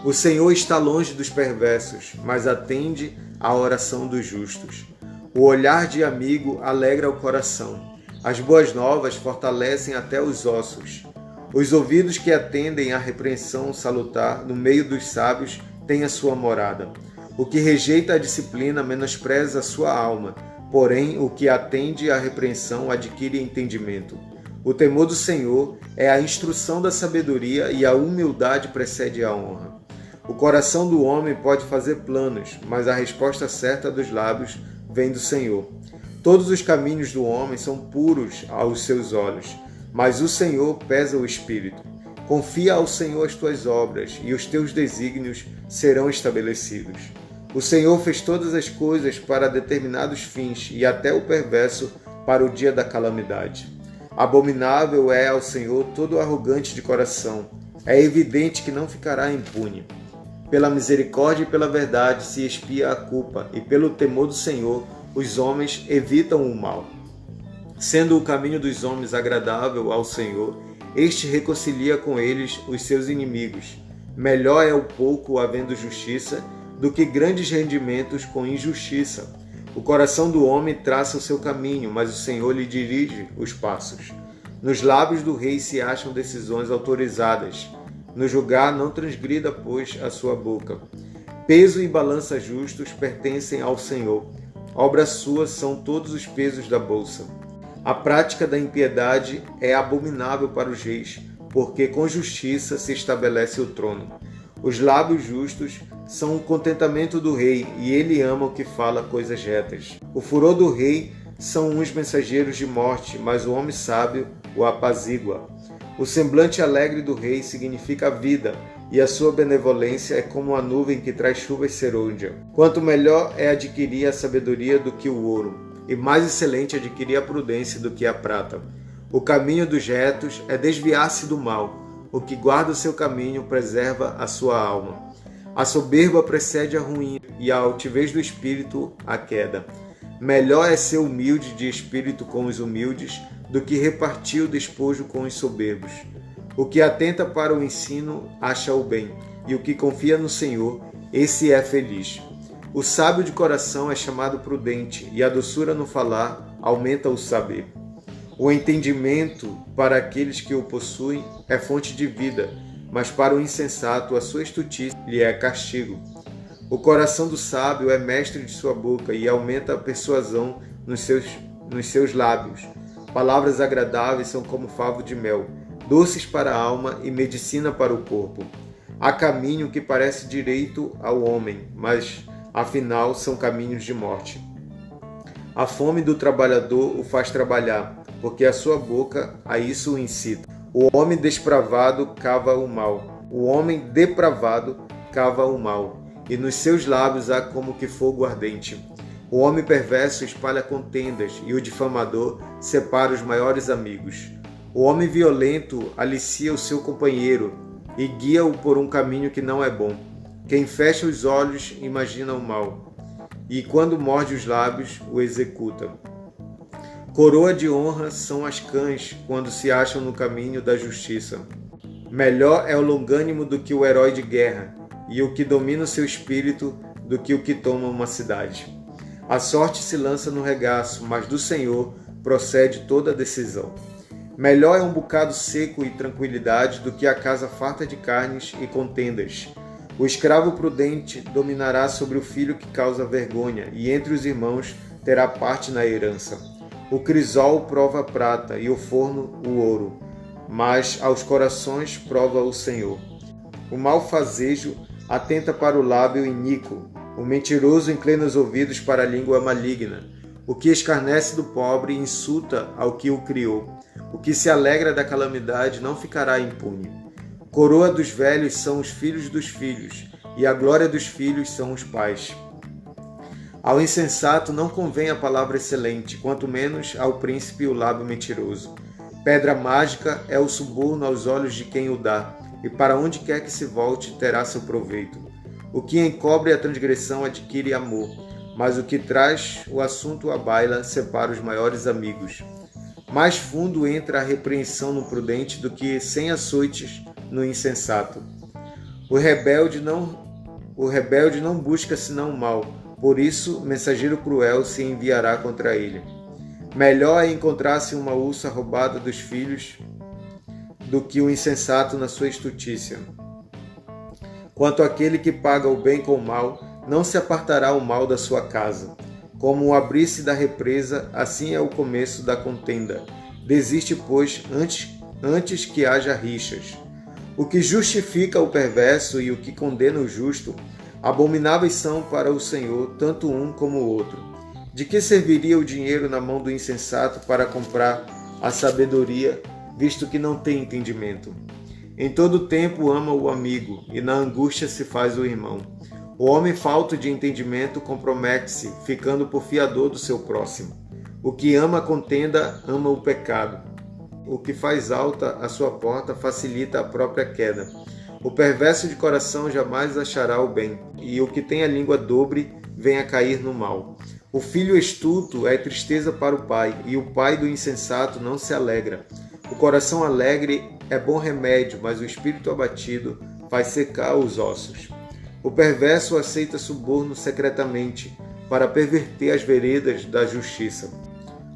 O Senhor está longe dos perversos, mas atende à oração dos justos. O olhar de amigo alegra o coração. As boas novas fortalecem até os ossos. Os ouvidos que atendem à repreensão salutar no meio dos sábios têm a sua morada. O que rejeita a disciplina menospreza a sua alma, porém o que atende à repreensão adquire entendimento. O temor do Senhor é a instrução da sabedoria e a humildade precede a honra. O coração do homem pode fazer planos, mas a resposta certa dos lábios vem do Senhor. Todos os caminhos do homem são puros aos seus olhos, mas o Senhor pesa o espírito. Confia ao Senhor as tuas obras, e os teus desígnios serão estabelecidos. O Senhor fez todas as coisas para determinados fins, e até o perverso para o dia da calamidade. Abominável é ao Senhor todo arrogante de coração. É evidente que não ficará impune. Pela misericórdia e pela verdade se expia a culpa, e pelo temor do Senhor os homens evitam o mal. Sendo o caminho dos homens agradável ao Senhor, este reconcilia com eles os seus inimigos. Melhor é o pouco havendo justiça do que grandes rendimentos com injustiça. O coração do homem traça o seu caminho, mas o Senhor lhe dirige os passos. Nos lábios do rei se acham decisões autorizadas. No julgar, não transgrida, pois, a sua boca. Peso e balança justos pertencem ao Senhor. Obra sua são todos os pesos da bolsa. A prática da impiedade é abominável para os reis, porque com justiça se estabelece o trono. Os lábios justos são o contentamento do rei, e ele ama o que fala coisas retas. O furor do rei são uns mensageiros de morte, mas o homem sábio o apazigua. O semblante alegre do rei significa vida, e a sua benevolência é como a nuvem que traz chuva e serôndia. Quanto melhor é adquirir a sabedoria do que o ouro, e mais excelente adquirir a prudência do que a prata. O caminho dos retos é desviar-se do mal. O que guarda o seu caminho preserva a sua alma. A soberba precede a ruína e a altivez do espírito a queda. Melhor é ser humilde de espírito com os humildes do que repartir o despojo com os soberbos. O que atenta para o ensino acha o bem, e o que confia no Senhor, esse é feliz. O sábio de coração é chamado prudente, e a doçura no falar aumenta o saber. O entendimento para aqueles que o possuem é fonte de vida, mas para o insensato a sua estutice lhe é castigo. O coração do sábio é mestre de sua boca e aumenta a persuasão nos seus, nos seus lábios. Palavras agradáveis são como favo de mel, doces para a alma e medicina para o corpo. Há caminho que parece direito ao homem, mas afinal são caminhos de morte. A fome do trabalhador o faz trabalhar, porque a sua boca a isso o incita. O homem despravado cava o mal, o homem depravado cava o mal e nos seus lábios há como que fogo ardente. O homem perverso espalha contendas, e o difamador separa os maiores amigos. O homem violento alicia o seu companheiro e guia-o por um caminho que não é bom. Quem fecha os olhos imagina o mal, e quando morde os lábios, o executa. Coroa de honra são as cães quando se acham no caminho da justiça. Melhor é o longânimo do que o herói de guerra, e o que domina o seu espírito do que o que toma uma cidade. A sorte se lança no regaço, mas do Senhor procede toda a decisão. Melhor é um bocado seco e tranquilidade do que a casa farta de carnes e contendas. O escravo prudente dominará sobre o filho que causa vergonha, e entre os irmãos terá parte na herança. O crisol prova a prata e o forno o ouro, mas aos corações prova o Senhor. O malfazejo atenta para o lábio iníquo. O mentiroso inclina os ouvidos para a língua maligna. O que escarnece do pobre insulta ao que o criou. O que se alegra da calamidade não ficará impune. Coroa dos velhos são os filhos dos filhos, e a glória dos filhos são os pais. Ao insensato não convém a palavra excelente, quanto menos ao príncipe o lábio mentiroso. Pedra mágica é o suborno aos olhos de quem o dá, e para onde quer que se volte terá seu proveito. O que encobre a transgressão adquire amor, mas o que traz o assunto à baila separa os maiores amigos. Mais fundo entra a repreensão no prudente do que sem açoites no insensato. O rebelde não o rebelde não busca senão o mal, por isso mensageiro cruel se enviará contra ele. Melhor é encontrar-se uma ursa roubada dos filhos do que o insensato na sua estutícia. Quanto àquele que paga o bem com o mal, não se apartará o mal da sua casa. Como o abrir-se da represa, assim é o começo da contenda. Desiste, pois, antes, antes que haja rixas. O que justifica o perverso e o que condena o justo, abomináveis são para o Senhor, tanto um como o outro. De que serviria o dinheiro na mão do insensato para comprar a sabedoria visto que não tem entendimento. Em todo tempo ama o amigo, e na angústia se faz o irmão. O homem falto de entendimento compromete-se, ficando por fiador do seu próximo. O que ama a contenda ama o pecado. O que faz alta a sua porta facilita a própria queda. O perverso de coração jamais achará o bem, e o que tem a língua dobre vem a cair no mal. O filho estuto é tristeza para o pai, e o pai do insensato não se alegra. O coração alegre é bom remédio, mas o espírito abatido faz secar os ossos. O perverso aceita suborno secretamente para perverter as veredas da justiça.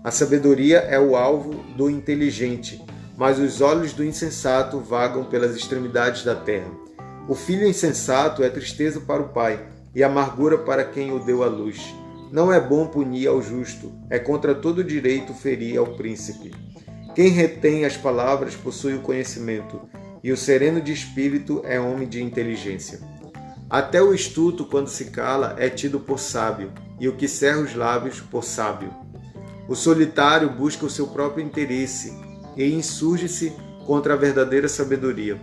A sabedoria é o alvo do inteligente, mas os olhos do insensato vagam pelas extremidades da terra. O filho insensato é tristeza para o pai e amargura para quem o deu à luz. Não é bom punir ao justo, é contra todo direito ferir ao príncipe. Quem retém as palavras possui o conhecimento, e o sereno de espírito é homem de inteligência. Até o estuto, quando se cala, é tido por sábio, e o que cerra os lábios por sábio. O solitário busca o seu próprio interesse e insurge-se contra a verdadeira sabedoria.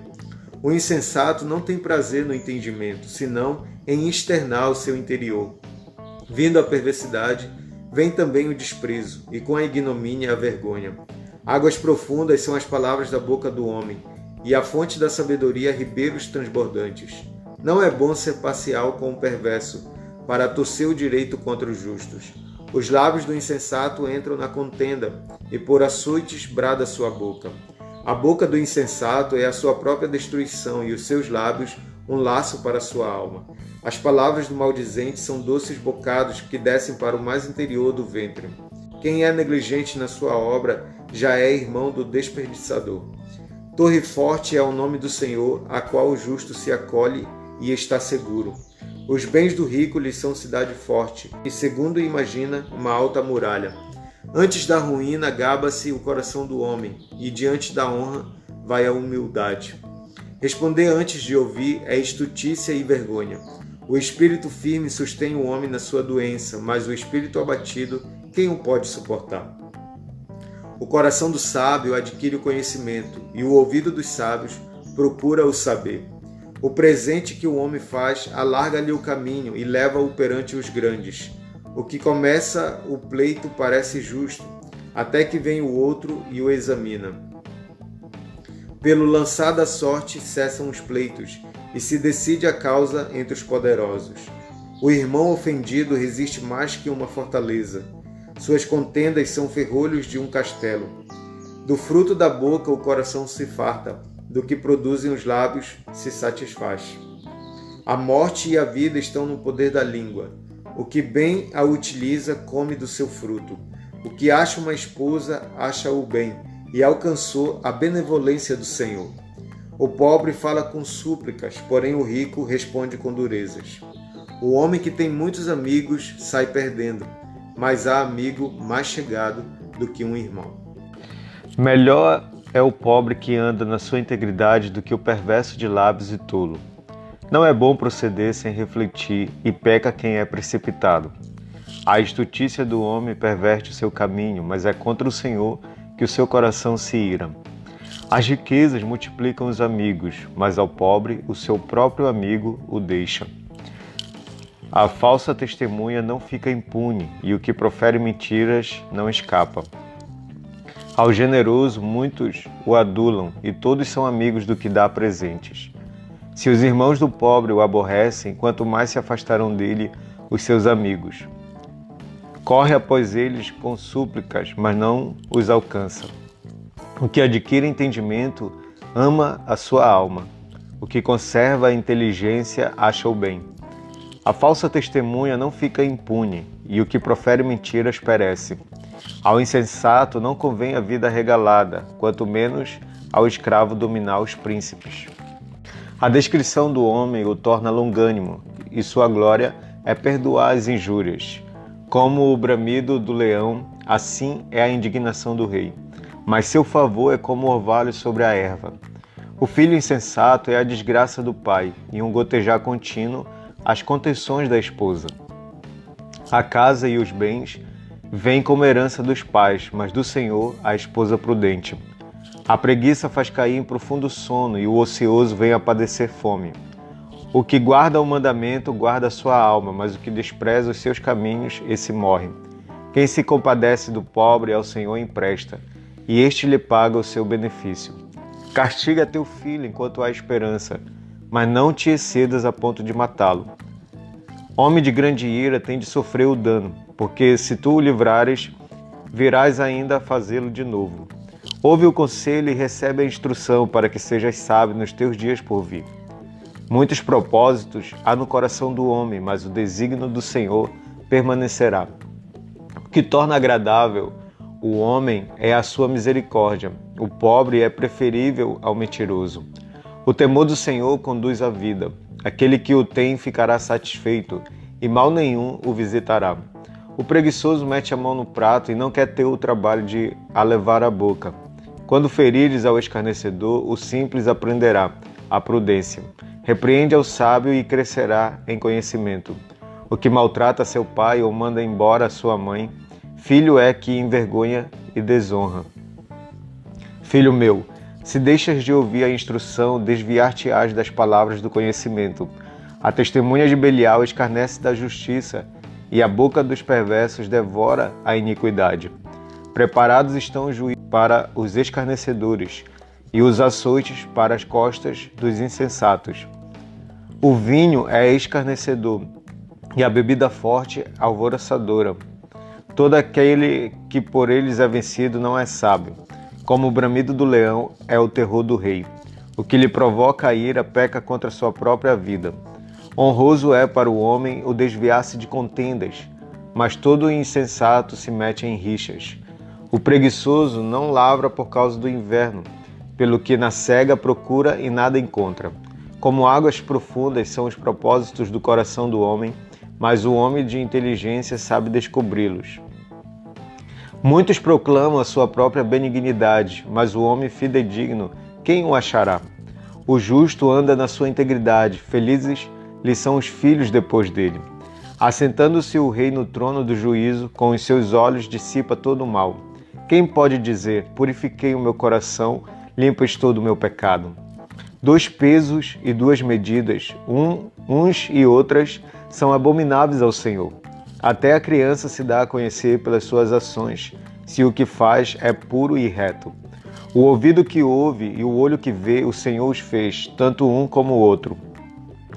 O insensato não tem prazer no entendimento, senão em externar o seu interior. Vindo a perversidade, vem também o desprezo, e com a ignomínia a vergonha. Águas profundas são as palavras da boca do homem, e a fonte da sabedoria ribeiros transbordantes. Não é bom ser parcial com o perverso, para torcer o direito contra os justos. Os lábios do insensato entram na contenda, e por açoites brada sua boca. A boca do insensato é a sua própria destruição, e os seus lábios um laço para sua alma. As palavras do maldizente são doces bocados que descem para o mais interior do ventre. Quem é negligente na sua obra já é irmão do desperdiçador. Torre forte é o nome do Senhor, a qual o justo se acolhe e está seguro. Os bens do rico lhe são cidade forte, e segundo imagina, uma alta muralha. Antes da ruína gaba-se o coração do homem, e diante da honra vai a humildade. Responder antes de ouvir é estutícia e vergonha. O espírito firme sustém o homem na sua doença, mas o espírito abatido, quem o pode suportar? O coração do sábio adquire o conhecimento, e o ouvido dos sábios procura o saber. O presente que o homem faz alarga-lhe o caminho e leva-o perante os grandes. O que começa o pleito parece justo, até que vem o outro e o examina. Pelo lançar da sorte cessam os pleitos, e se decide a causa entre os poderosos. O irmão ofendido resiste mais que uma fortaleza. Suas contendas são ferrolhos de um castelo. Do fruto da boca o coração se farta, do que produzem os lábios se satisfaz. A morte e a vida estão no poder da língua. O que bem a utiliza come do seu fruto. O que acha uma esposa acha o bem e alcançou a benevolência do Senhor. O pobre fala com súplicas, porém o rico responde com durezas. O homem que tem muitos amigos sai perdendo, mas há amigo mais chegado do que um irmão. Melhor é o pobre que anda na sua integridade do que o perverso de lábios e tolo. Não é bom proceder sem refletir e peca quem é precipitado. A estutícia do homem perverte o seu caminho, mas é contra o Senhor que o seu coração se ira. As riquezas multiplicam os amigos, mas ao pobre o seu próprio amigo o deixa. A falsa testemunha não fica impune e o que profere mentiras não escapa. Ao generoso muitos o adulam e todos são amigos do que dá presentes. Se os irmãos do pobre o aborrecem, quanto mais se afastarão dele os seus amigos. Corre após eles com súplicas, mas não os alcança. O que adquire entendimento ama a sua alma. O que conserva a inteligência acha o bem. A falsa testemunha não fica impune, e o que profere mentiras perece. Ao insensato não convém a vida regalada, quanto menos ao escravo dominar os príncipes. A descrição do homem o torna longânimo, e sua glória é perdoar as injúrias. Como o bramido do leão, assim é a indignação do rei mas seu favor é como orvalho sobre a erva. O filho insensato é a desgraça do pai, e um gotejar contínuo as contenções da esposa. A casa e os bens vêm como herança dos pais, mas do Senhor a esposa prudente. A preguiça faz cair em profundo sono, e o ocioso vem a padecer fome. O que guarda o mandamento guarda a sua alma, mas o que despreza os seus caminhos, esse morre. Quem se compadece do pobre ao Senhor empresta e este lhe paga o seu benefício. Castiga teu filho enquanto há esperança, mas não te excedas a ponto de matá-lo. Homem de grande ira tem de sofrer o dano, porque se tu o livrares, virás ainda a fazê-lo de novo. Ouve o conselho e recebe a instrução para que sejas sábio nos teus dias por vir. Muitos propósitos há no coração do homem, mas o desígnio do Senhor permanecerá. O que torna agradável o homem é a sua misericórdia, o pobre é preferível ao mentiroso. O temor do Senhor conduz à vida, aquele que o tem ficará satisfeito, e mal nenhum o visitará. O preguiçoso mete a mão no prato e não quer ter o trabalho de a levar à boca. Quando ferires ao escarnecedor, o simples aprenderá a prudência. Repreende ao sábio e crescerá em conhecimento. O que maltrata seu pai ou manda embora sua mãe, filho é que envergonha e desonra. Filho meu, se deixas de ouvir a instrução, desviar-te-ás das palavras do conhecimento. A testemunha de Belial escarnece da justiça e a boca dos perversos devora a iniquidade. Preparados estão os juízes para os escarnecedores e os açoites para as costas dos insensatos. O vinho é escarnecedor e a bebida forte alvoroçadora. Todo aquele que por eles é vencido não é sábio. Como o bramido do leão é o terror do rei. O que lhe provoca a ira peca contra sua própria vida. Honroso é para o homem o desviar-se de contendas, mas todo insensato se mete em rixas. O preguiçoso não lavra por causa do inverno, pelo que na cega procura e nada encontra. Como águas profundas são os propósitos do coração do homem, mas o homem de inteligência sabe descobri-los. Muitos proclamam a sua própria benignidade, mas o homem fidedigno, quem o achará? O justo anda na sua integridade, felizes lhe são os filhos depois dele. Assentando-se o rei no trono do juízo, com os seus olhos dissipa todo o mal. Quem pode dizer: Purifiquei o meu coração, limpo estou do meu pecado? Dois pesos e duas medidas, um, uns e outras, são abomináveis ao Senhor. Até a criança se dá a conhecer pelas suas ações, se o que faz é puro e reto. O ouvido que ouve e o olho que vê, o Senhor os fez, tanto um como o outro.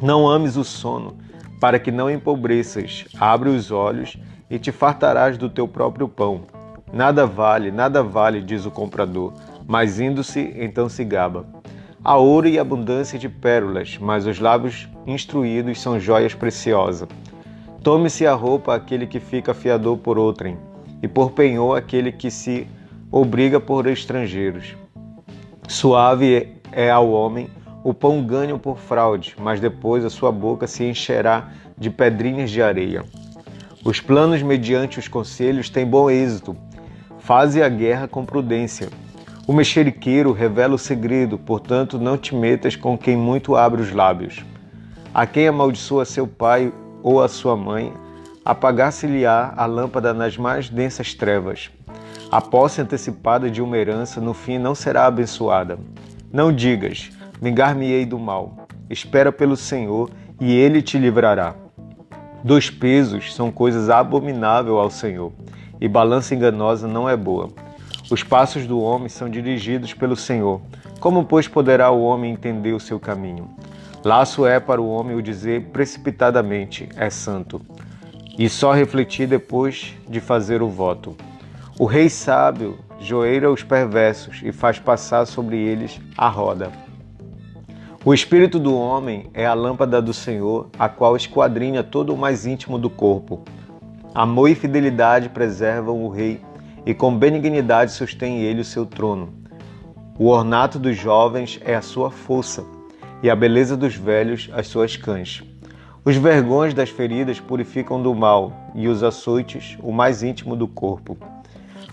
Não ames o sono, para que não empobreças. Abre os olhos e te fartarás do teu próprio pão. Nada vale, nada vale, diz o comprador, mas indo-se, então se gaba. Há ouro e abundância de pérolas, mas os lábios instruídos são joias preciosas. Tome-se a roupa aquele que fica fiador por outrem, e por penhor aquele que se obriga por estrangeiros. Suave é ao homem o pão ganho por fraude, mas depois a sua boca se encherá de pedrinhas de areia. Os planos mediante os conselhos têm bom êxito. Faze a guerra com prudência. O mexeriqueiro revela o segredo, portanto não te metas com quem muito abre os lábios. A quem amaldiçoa seu pai ou a sua mãe, apagar-se-lhe-á a lâmpada nas mais densas trevas. A posse antecipada de uma herança no fim não será abençoada. Não digas, vingar-me-ei do mal. Espera pelo Senhor e ele te livrará. Dois pesos são coisas abomináveis ao Senhor, e balança enganosa não é boa. Os passos do homem são dirigidos pelo Senhor. Como, pois, poderá o homem entender o seu caminho? Laço é para o homem o dizer precipitadamente: é santo, e só refletir depois de fazer o voto. O rei sábio joeira os perversos e faz passar sobre eles a roda. O espírito do homem é a lâmpada do Senhor, a qual esquadrinha todo o mais íntimo do corpo. Amor e fidelidade preservam o rei, e com benignidade sustém ele o seu trono. O ornato dos jovens é a sua força, e a beleza dos velhos as suas cães. Os vergões das feridas purificam do mal, e os açoites o mais íntimo do corpo.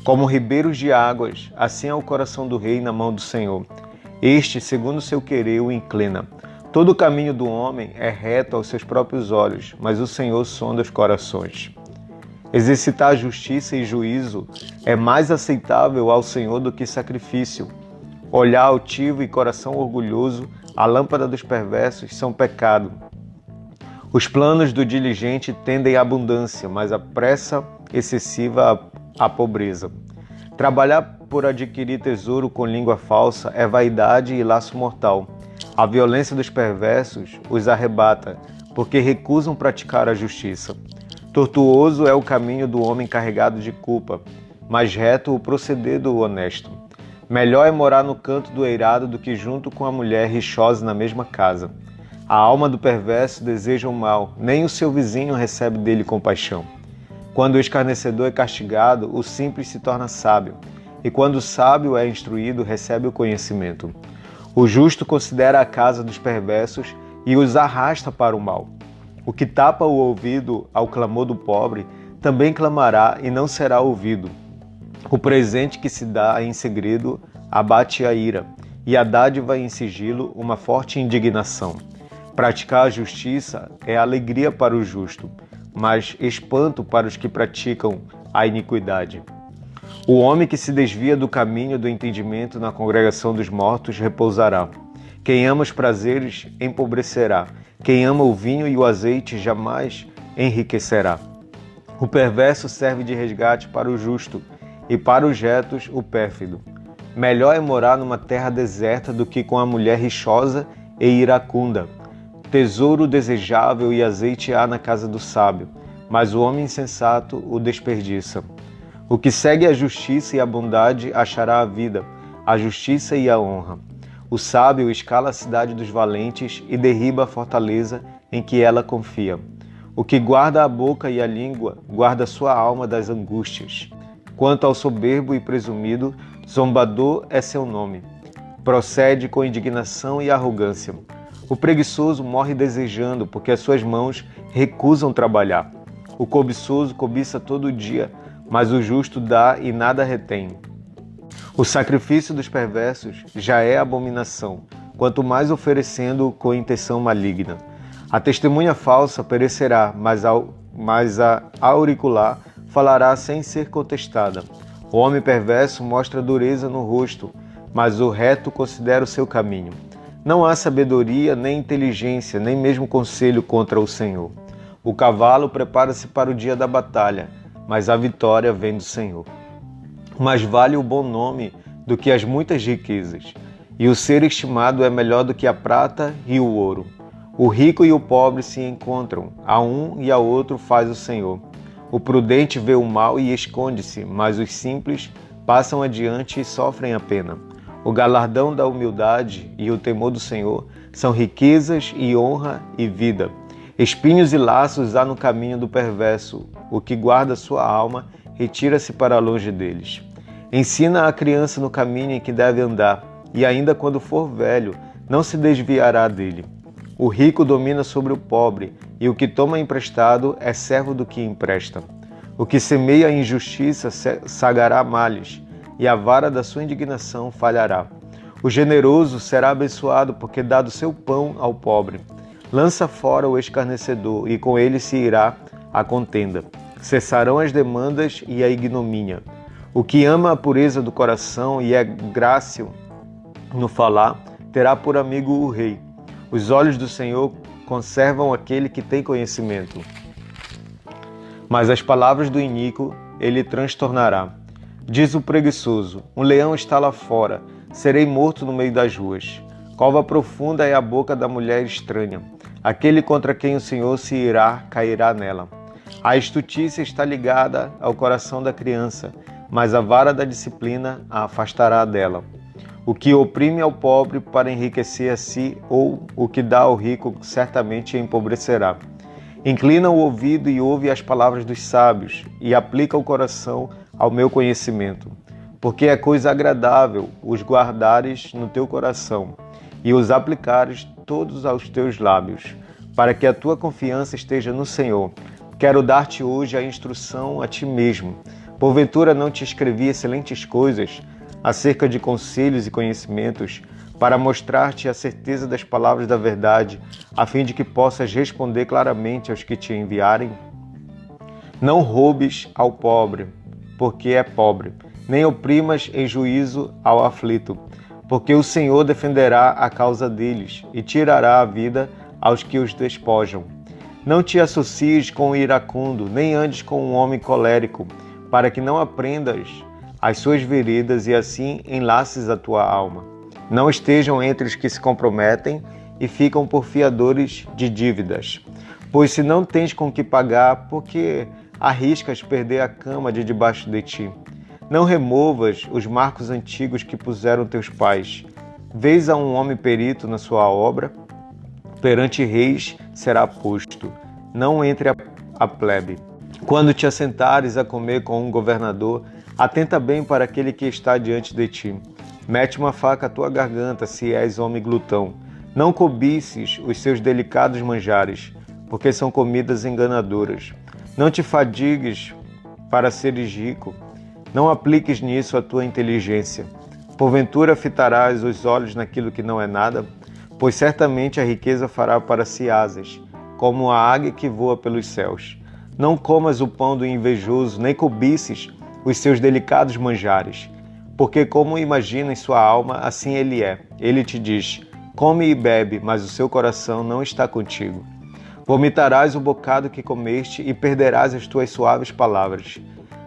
Como ribeiros de águas, assim é o coração do rei na mão do Senhor este, segundo seu querer, o inclina. Todo o caminho do homem é reto aos seus próprios olhos, mas o Senhor sonda os corações. Exercitar justiça e juízo é mais aceitável ao Senhor do que sacrifício. Olhar altivo e coração orgulhoso, a lâmpada dos perversos são pecado. Os planos do diligente tendem à abundância, mas a pressa excessiva à pobreza. Trabalhar por adquirir tesouro com língua falsa é vaidade e laço mortal. A violência dos perversos os arrebata, porque recusam praticar a justiça. Tortuoso é o caminho do homem carregado de culpa, mas reto o proceder do honesto. Melhor é morar no canto do eirado do que junto com a mulher rixosa na mesma casa. A alma do perverso deseja o mal, nem o seu vizinho recebe dele compaixão. Quando o escarnecedor é castigado, o simples se torna sábio, e quando o sábio é instruído, recebe o conhecimento. O justo considera a casa dos perversos e os arrasta para o mal. O que tapa o ouvido ao clamor do pobre também clamará e não será ouvido. O presente que se dá em segredo abate a ira, e a dádiva em sigilo uma forte indignação. Praticar a justiça é alegria para o justo, mas espanto para os que praticam a iniquidade. O homem que se desvia do caminho do entendimento na congregação dos mortos repousará. Quem ama os prazeres empobrecerá. Quem ama o vinho e o azeite jamais enriquecerá. O perverso serve de resgate para o justo, e para os retos o pérfido. Melhor é morar numa terra deserta do que com a mulher rixosa e iracunda. Tesouro desejável e azeite há na casa do sábio, mas o homem insensato o desperdiça. O que segue a justiça e a bondade achará a vida, a justiça e a honra. O sábio escala a cidade dos valentes e derriba a fortaleza em que ela confia. O que guarda a boca e a língua guarda sua alma das angústias. Quanto ao soberbo e presumido, zombador é seu nome. Procede com indignação e arrogância. O preguiçoso morre desejando, porque as suas mãos recusam trabalhar. O cobiçoso cobiça todo dia, mas o justo dá e nada retém. O sacrifício dos perversos já é abominação, quanto mais oferecendo com intenção maligna. A testemunha falsa perecerá, mas, ao, mas a auricular falará sem ser contestada. O homem perverso mostra dureza no rosto, mas o reto considera o seu caminho. Não há sabedoria, nem inteligência, nem mesmo conselho contra o Senhor. O cavalo prepara-se para o dia da batalha, mas a vitória vem do Senhor. Mais vale o bom nome do que as muitas riquezas, e o ser estimado é melhor do que a prata e o ouro. O rico e o pobre se encontram, a um e a outro faz o Senhor. O prudente vê o mal e esconde-se, mas os simples passam adiante e sofrem a pena. O galardão da humildade e o temor do Senhor são riquezas e honra e vida. Espinhos e laços há no caminho do perverso. O que guarda sua alma retira-se para longe deles. Ensina a criança no caminho em que deve andar, e ainda quando for velho, não se desviará dele. O rico domina sobre o pobre, e o que toma emprestado é servo do que empresta. O que semeia injustiça sagará males, e a vara da sua indignação falhará. O generoso será abençoado, porque dá do seu pão ao pobre. Lança fora o escarnecedor, e com ele se irá a contenda. Cessarão as demandas e a ignomínia. O que ama a pureza do coração e é grácil no falar, terá por amigo o rei. Os olhos do Senhor conservam aquele que tem conhecimento. Mas as palavras do iníquo ele transtornará. Diz o preguiçoso: Um leão está lá fora, serei morto no meio das ruas. Cova profunda é a boca da mulher estranha. Aquele contra quem o Senhor se irá cairá nela. A estutícia está ligada ao coração da criança, mas a vara da disciplina a afastará dela. O que oprime ao pobre para enriquecer a si, ou o que dá ao rico, certamente empobrecerá. Inclina o ouvido e ouve as palavras dos sábios, e aplica o coração ao meu conhecimento. Porque é coisa agradável os guardares no teu coração e os aplicares todos aos teus lábios, para que a tua confiança esteja no Senhor. Quero dar-te hoje a instrução a ti mesmo. Porventura não te escrevi excelentes coisas acerca de conselhos e conhecimentos, para mostrar-te a certeza das palavras da verdade, a fim de que possas responder claramente aos que te enviarem? Não roubes ao pobre, porque é pobre, nem oprimas em juízo ao aflito porque o Senhor defenderá a causa deles e tirará a vida aos que os despojam. Não te associes com o iracundo, nem andes com um homem colérico, para que não aprendas as suas veredas e assim enlaces a tua alma. Não estejam entre os que se comprometem e ficam por fiadores de dívidas. Pois se não tens com que pagar, porque arriscas perder a cama de debaixo de ti? Não removas os marcos antigos que puseram teus pais. Vês a um homem perito na sua obra? Perante reis será posto, não entre a, plebe. Quando te assentares a comer com um governador, atenta bem para aquele que está diante de ti. Mete uma faca à tua garganta, se és homem glutão. Não cobices os seus delicados manjares, porque são comidas enganadoras. Não te fadigues para seres rico. Não apliques nisso a tua inteligência. Porventura fitarás os olhos naquilo que não é nada, pois certamente a riqueza fará para si asas, como a águia que voa pelos céus. Não comas o pão do invejoso, nem cobices os seus delicados manjares, porque como imagina em sua alma, assim ele é. Ele te diz: Come e bebe, mas o seu coração não está contigo. Vomitarás o bocado que comeste e perderás as tuas suaves palavras.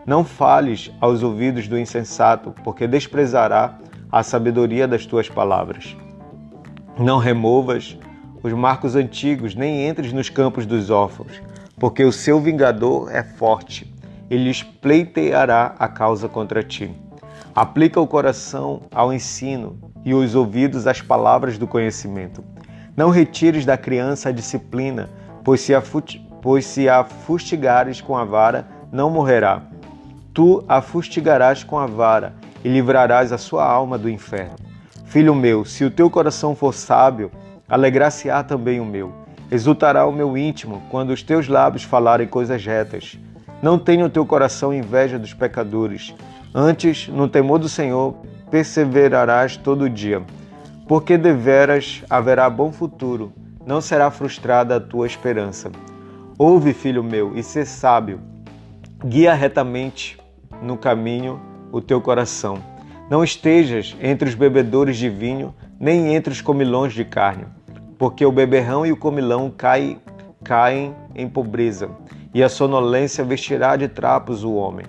Não fales aos ouvidos do insensato, porque desprezará a sabedoria das tuas palavras. Não removas os marcos antigos, nem entres nos campos dos órfãos, porque o seu vingador é forte, ele espleiteará a causa contra ti. Aplica o coração ao ensino e os ouvidos às palavras do conhecimento. Não retires da criança a disciplina, pois se a, pois se a fustigares com a vara, não morrerá. Tu a fustigarás com a vara e livrarás a sua alma do inferno. Filho meu, se o teu coração for sábio, alegrar-se-á também o meu. Exultará o meu íntimo quando os teus lábios falarem coisas retas. Não tenha o teu coração inveja dos pecadores. Antes, no temor do Senhor, perseverarás todo dia. Porque deveras haverá bom futuro, não será frustrada a tua esperança. Ouve, filho meu, e sê sábio. Guia retamente no caminho o teu coração não estejas entre os bebedores de vinho, nem entre os comilões de carne, porque o beberrão e o comilão caem, caem em pobreza, e a sonolência vestirá de trapos o homem.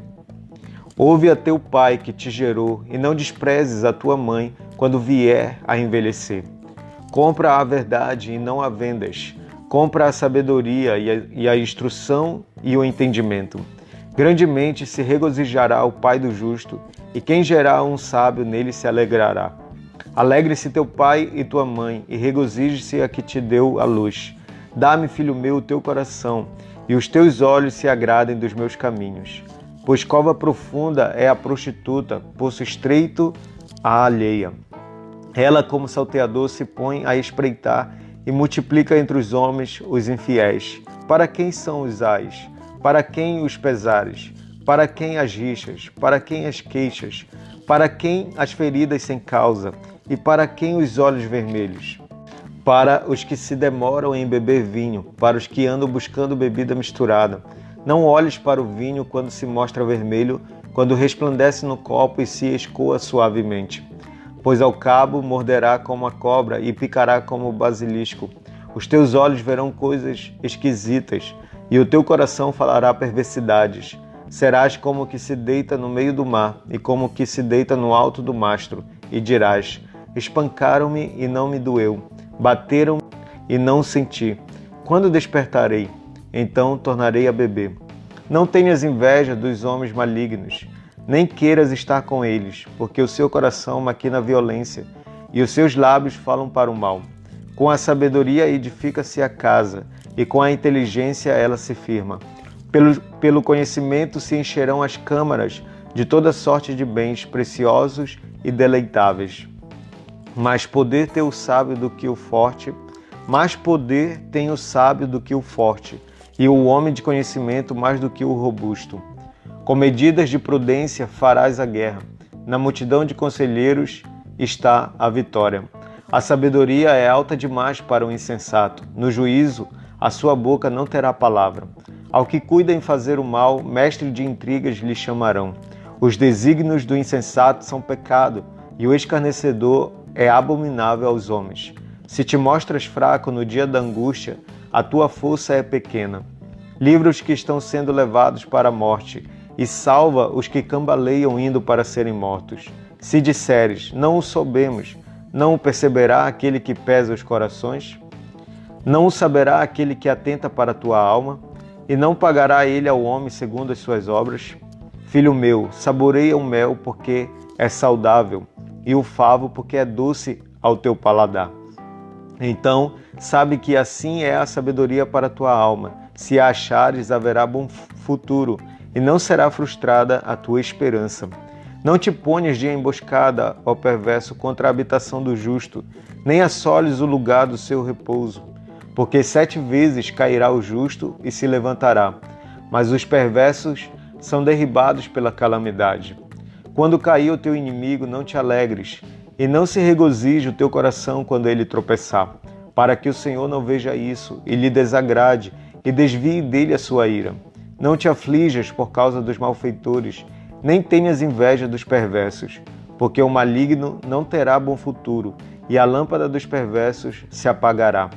Ouve a teu pai que te gerou, e não desprezes a tua mãe quando vier a envelhecer. Compra a verdade e não a vendas. Compra a sabedoria e a, e a instrução e o entendimento. Grandemente se regozijará o pai do justo, e quem gerar um sábio nele se alegrará. Alegre-se teu pai e tua mãe, e regozije-se a que te deu a luz. Dá-me, filho meu, o teu coração, e os teus olhos se agradem dos meus caminhos. Pois cova profunda é a prostituta, poço estreito a alheia. Ela, como salteador, se põe a espreitar e multiplica entre os homens os infiéis. Para quem são os ais? Para quem os pesares? Para quem as rixas? Para quem as queixas? Para quem as feridas sem causa? E para quem os olhos vermelhos? Para os que se demoram em beber vinho, para os que andam buscando bebida misturada. Não olhes para o vinho quando se mostra vermelho, quando resplandece no copo e se escoa suavemente. Pois ao cabo morderá como a cobra e picará como o basilisco. Os teus olhos verão coisas esquisitas, e o teu coração falará perversidades. Serás como que se deita no meio do mar e como que se deita no alto do mastro, e dirás: Espancaram-me e não me doeu, bateram e não senti. Quando despertarei, então tornarei a beber. Não tenhas inveja dos homens malignos, nem queiras estar com eles, porque o seu coração maquina violência e os seus lábios falam para o mal. Com a sabedoria edifica-se a casa, e com a inteligência ela se firma. Pelo, pelo conhecimento se encherão as câmaras de toda sorte de bens preciosos e deleitáveis. Mais poder tem o sábio do que o forte, mais poder tem o sábio do que o forte, e o homem de conhecimento mais do que o robusto. Com medidas de prudência farás a guerra, na multidão de conselheiros está a vitória. A sabedoria é alta demais para o insensato, no juízo a sua boca não terá palavra. Ao que cuida em fazer o mal, mestre de intrigas lhe chamarão. Os desígnios do insensato são pecado, e o escarnecedor é abominável aos homens. Se te mostras fraco no dia da angústia, a tua força é pequena. Livra os que estão sendo levados para a morte, e salva os que cambaleiam indo para serem mortos. Se disseres, não o soubemos, não o perceberá aquele que pesa os corações? Não o saberá aquele que atenta para a tua alma? e não pagará ele ao homem segundo as suas obras? Filho meu, saboreia o mel porque é saudável, e o favo porque é doce ao teu paladar. Então, sabe que assim é a sabedoria para a tua alma. Se a achares, haverá bom futuro, e não será frustrada a tua esperança. Não te ponhas de emboscada, ó perverso, contra a habitação do justo, nem assoles o lugar do seu repouso. Porque sete vezes cairá o justo e se levantará, mas os perversos são derribados pela calamidade. Quando cair o teu inimigo, não te alegres, e não se regozije o teu coração quando ele tropeçar, para que o Senhor não veja isso e lhe desagrade e desvie dele a sua ira. Não te aflijas por causa dos malfeitores, nem tenhas inveja dos perversos, porque o maligno não terá bom futuro, e a lâmpada dos perversos se apagará.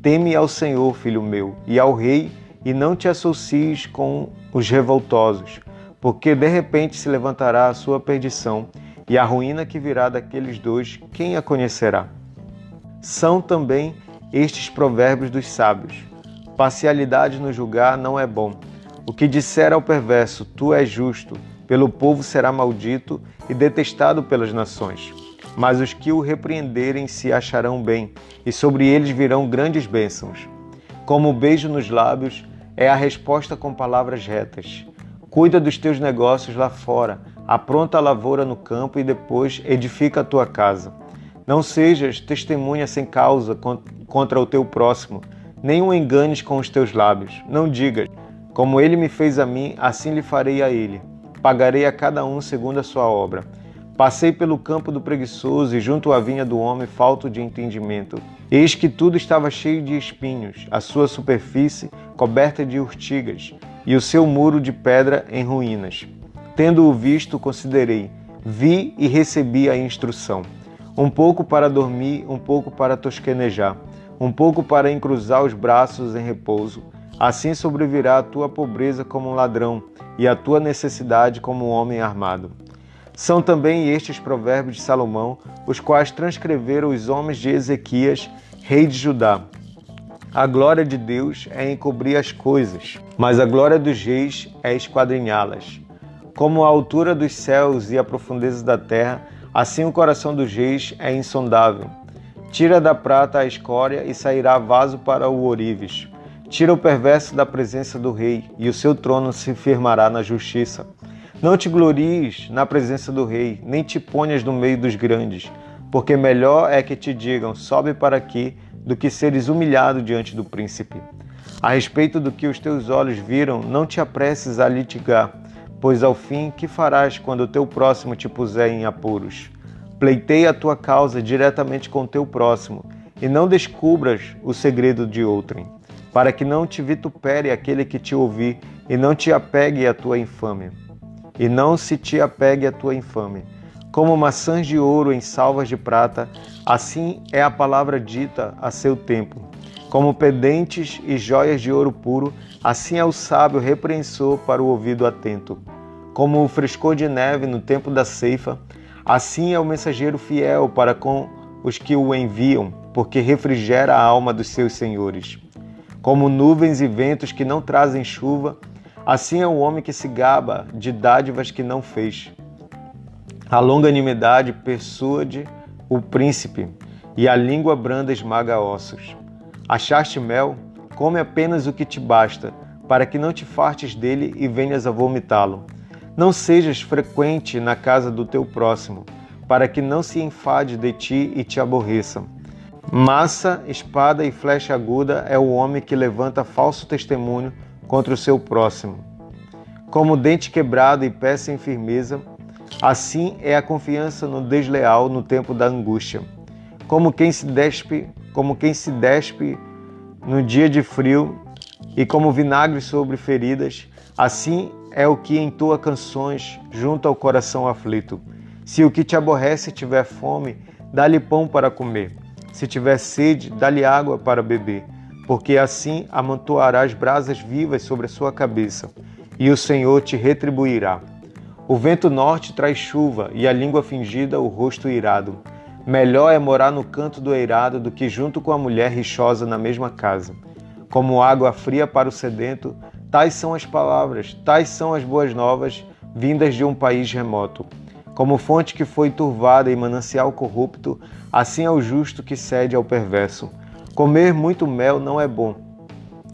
Teme ao Senhor, filho meu, e ao Rei, e não te associes com os revoltosos, porque de repente se levantará a sua perdição, e a ruína que virá daqueles dois, quem a conhecerá? São também estes provérbios dos sábios. Parcialidade no julgar não é bom. O que disser ao perverso, tu és justo, pelo povo será maldito e detestado pelas nações. Mas os que o repreenderem se acharão bem, e sobre eles virão grandes bênçãos. Como o beijo nos lábios é a resposta com palavras retas. Cuida dos teus negócios lá fora, apronta a lavoura no campo e depois edifica a tua casa. Não sejas testemunha sem causa contra o teu próximo, nem o enganes com os teus lábios. Não digas, como ele me fez a mim, assim lhe farei a ele pagarei a cada um segundo a sua obra. Passei pelo campo do preguiçoso e junto à vinha do homem falto de entendimento. Eis que tudo estava cheio de espinhos, a sua superfície coberta de urtigas, e o seu muro de pedra em ruínas. Tendo-o visto, considerei, vi e recebi a instrução. Um pouco para dormir, um pouco para tosquenejar, um pouco para encruzar os braços em repouso. Assim sobrevirá a tua pobreza como um ladrão, e a tua necessidade como um homem armado. São também estes provérbios de Salomão, os quais transcreveram os homens de Ezequias, rei de Judá. A glória de Deus é encobrir as coisas, mas a glória dos reis é esquadrinhá-las. Como a altura dos céus e a profundeza da terra, assim o coração dos reis é insondável. Tira da prata a escória e sairá vaso para o ourives. Tira o perverso da presença do rei, e o seu trono se firmará na justiça. Não te glories na presença do rei, nem te ponhas no meio dos grandes, porque melhor é que te digam: sobe para aqui, do que seres humilhado diante do príncipe. A respeito do que os teus olhos viram, não te apresses a litigar, pois ao fim que farás quando o teu próximo te puser em apuros? Pleiteia a tua causa diretamente com o teu próximo, e não descubras o segredo de outrem para que não te vitupere aquele que te ouvir e não te apegue a tua infâmia. E não se te apegue a tua infâmia. Como maçãs de ouro em salvas de prata, assim é a palavra dita a seu tempo. Como pendentes e joias de ouro puro, assim é o sábio repreensor para o ouvido atento. Como o frescor de neve no tempo da ceifa, assim é o mensageiro fiel para com os que o enviam, porque refrigera a alma dos seus senhores. Como nuvens e ventos que não trazem chuva, assim é o homem que se gaba de dádivas que não fez. A longanimidade persuade o príncipe, e a língua branda esmaga ossos. Achaste mel? Come apenas o que te basta, para que não te fartes dele e venhas a vomitá-lo. Não sejas frequente na casa do teu próximo, para que não se enfade de ti e te aborreça. Massa, espada e flecha aguda é o homem que levanta falso testemunho contra o seu próximo. Como dente quebrado e pé sem firmeza, assim é a confiança no desleal no tempo da angústia. Como quem se despe, como quem se despe no dia de frio e como vinagre sobre feridas, assim é o que entoa canções junto ao coração aflito. Se o que te aborrece tiver fome, dá-lhe pão para comer. Se tiver sede, dá-lhe água para beber, porque assim amontoarás brasas vivas sobre a sua cabeça, e o Senhor te retribuirá. O vento norte traz chuva, e a língua fingida o rosto irado. Melhor é morar no canto do eirado do que junto com a mulher rixosa na mesma casa. Como água fria para o sedento, tais são as palavras, tais são as boas novas vindas de um país remoto. Como fonte que foi turvada e manancial corrupto, assim é o justo que cede ao perverso. Comer muito mel não é bom,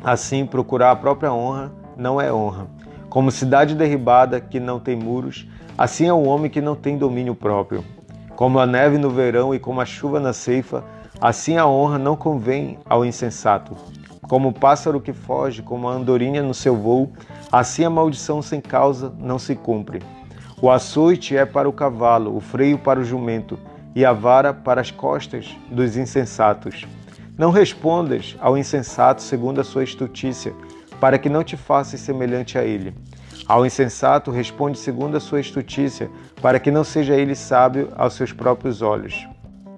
Assim, procurar a própria honra não é honra. Como cidade derribada que não tem muros, assim é o homem que não tem domínio próprio. Como a neve no verão e como a chuva na ceifa, assim a honra não convém ao insensato. Como o pássaro que foge, como a andorinha no seu voo, assim a maldição sem causa não se cumpre. O açoite é para o cavalo, o freio para o jumento, e a vara para as costas dos insensatos. Não respondas ao insensato segundo a sua estutícia, para que não te faças semelhante a ele. Ao insensato responde segundo a sua estutícia, para que não seja ele sábio aos seus próprios olhos.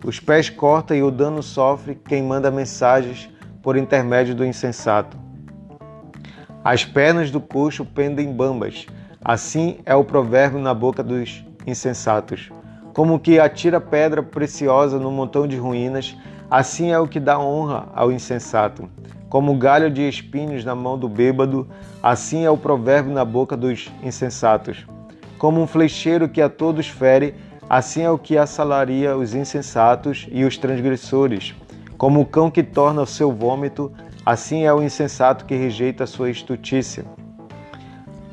Os pés corta e o dano sofre quem manda mensagens por intermédio do insensato. As pernas do coxo pendem bambas, assim é o provérbio na boca dos insensatos. Como que atira pedra preciosa no montão de ruínas, assim é o que dá honra ao insensato. Como galho de espinhos na mão do bêbado, assim é o provérbio na boca dos insensatos. Como um flecheiro que a todos fere, assim é o que assalaria os insensatos e os transgressores. Como o cão que torna o seu vômito, assim é o insensato que rejeita a sua estutícia.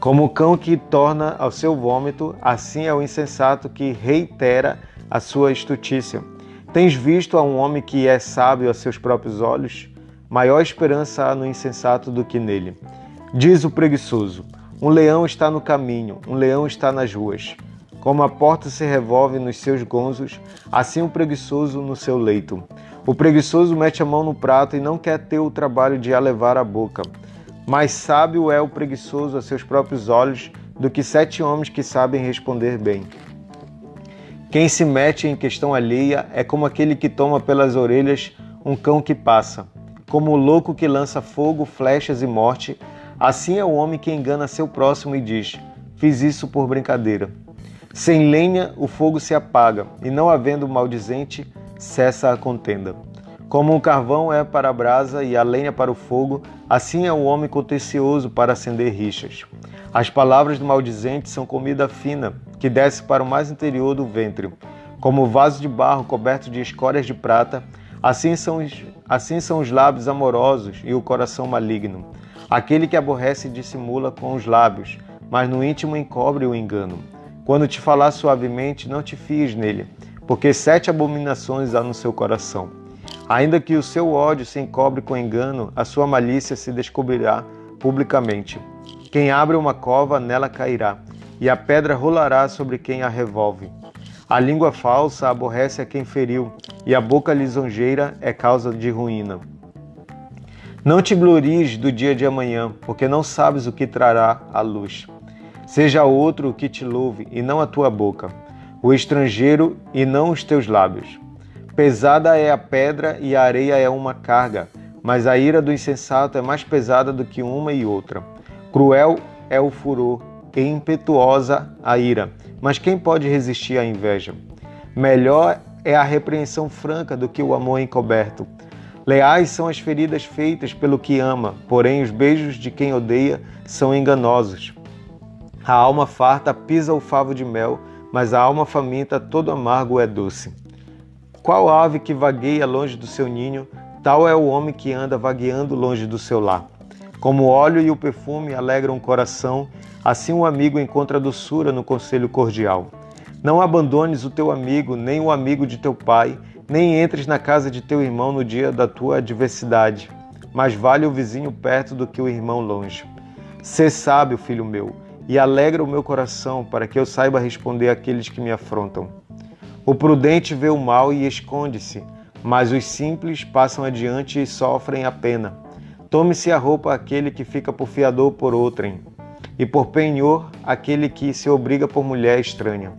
Como o cão que torna ao seu vômito, assim é o insensato que reitera a sua estutícia. Tens visto a um homem que é sábio a seus próprios olhos? Maior esperança há no insensato do que nele. Diz o preguiçoso: Um leão está no caminho, um leão está nas ruas. Como a porta se revolve nos seus gonzos, assim o preguiçoso no seu leito. O preguiçoso mete a mão no prato e não quer ter o trabalho de a levar à boca. Mais sábio é o preguiçoso a seus próprios olhos do que sete homens que sabem responder bem. Quem se mete em questão alheia é como aquele que toma pelas orelhas um cão que passa. Como o louco que lança fogo, flechas e morte, assim é o homem que engana seu próximo e diz: Fiz isso por brincadeira. Sem lenha o fogo se apaga, e não havendo maldizente, cessa a contenda. Como o carvão é para a brasa e a lenha para o fogo, assim é o homem contencioso para acender rixas. As palavras do maldizente são comida fina, que desce para o mais interior do ventre. Como o vaso de barro coberto de escórias de prata, assim são, os, assim são os lábios amorosos e o coração maligno. Aquele que aborrece dissimula com os lábios, mas no íntimo encobre o engano. Quando te falar suavemente, não te fies nele, porque sete abominações há no seu coração. Ainda que o seu ódio se encobre com engano, a sua malícia se descobrirá publicamente. Quem abre uma cova, nela cairá, e a pedra rolará sobre quem a revolve. A língua falsa aborrece a quem feriu, e a boca lisonjeira é causa de ruína. Não te glories do dia de amanhã, porque não sabes o que trará a luz. Seja outro o que te louve, e não a tua boca, o estrangeiro, e não os teus lábios. Pesada é a pedra e a areia é uma carga, mas a ira do insensato é mais pesada do que uma e outra. Cruel é o furor e impetuosa a ira, mas quem pode resistir à inveja? Melhor é a repreensão franca do que o amor encoberto. Leais são as feridas feitas pelo que ama, porém os beijos de quem odeia são enganosos. A alma farta pisa o favo de mel, mas a alma faminta todo amargo é doce. Qual ave que vagueia longe do seu ninho, tal é o homem que anda vagueando longe do seu lar. Como o óleo e o perfume alegram o coração, assim o um amigo encontra doçura no conselho cordial. Não abandones o teu amigo, nem o amigo de teu pai, nem entres na casa de teu irmão no dia da tua adversidade. Mais vale o vizinho perto do que o irmão longe. Sê sábio, filho meu, e alegra o meu coração, para que eu saiba responder àqueles que me afrontam. O prudente vê o mal e esconde-se, mas os simples passam adiante e sofrem a pena. Tome-se a roupa aquele que fica por fiador por outrem, e por penhor aquele que se obriga por mulher estranha.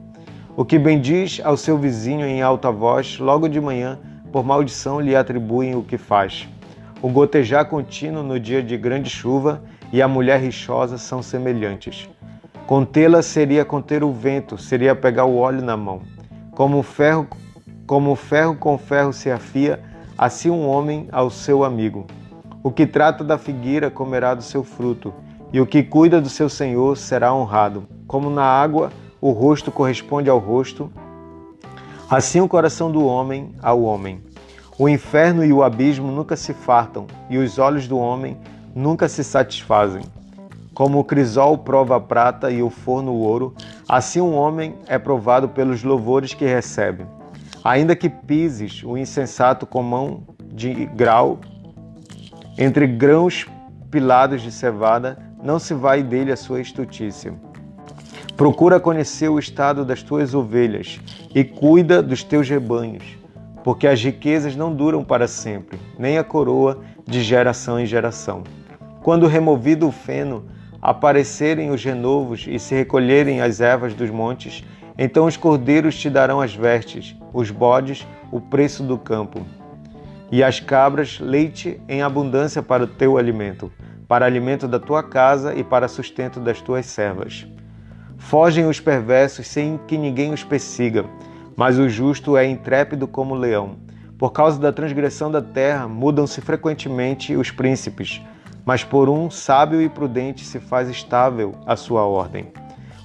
O que bendiz ao seu vizinho em alta voz, logo de manhã, por maldição lhe atribuem o que faz. O gotejar contínuo no dia de grande chuva e a mulher rixosa são semelhantes. Contê-la seria conter o vento, seria pegar o óleo na mão. Como ferro, como ferro com ferro se afia, assim um homem ao seu amigo. O que trata da figueira comerá do seu fruto, e o que cuida do seu senhor será honrado. Como na água o rosto corresponde ao rosto, assim o coração do homem ao homem. O inferno e o abismo nunca se fartam, e os olhos do homem nunca se satisfazem. Como o crisol prova a prata e o forno o ouro, assim um homem é provado pelos louvores que recebe. Ainda que pises o insensato com mão de grau, entre grãos pilados de cevada, não se vai dele a sua estutícia. Procura conhecer o estado das tuas ovelhas e cuida dos teus rebanhos, porque as riquezas não duram para sempre, nem a coroa de geração em geração. Quando removido o feno, aparecerem os renovos e se recolherem as ervas dos montes, então os cordeiros te darão as vestes, os bodes, o preço do campo, e as cabras, leite em abundância para o teu alimento, para alimento da tua casa e para sustento das tuas servas. Fogem os perversos sem que ninguém os persiga, mas o justo é intrépido como o leão. Por causa da transgressão da terra, mudam-se frequentemente os príncipes, mas por um sábio e prudente se faz estável a sua ordem.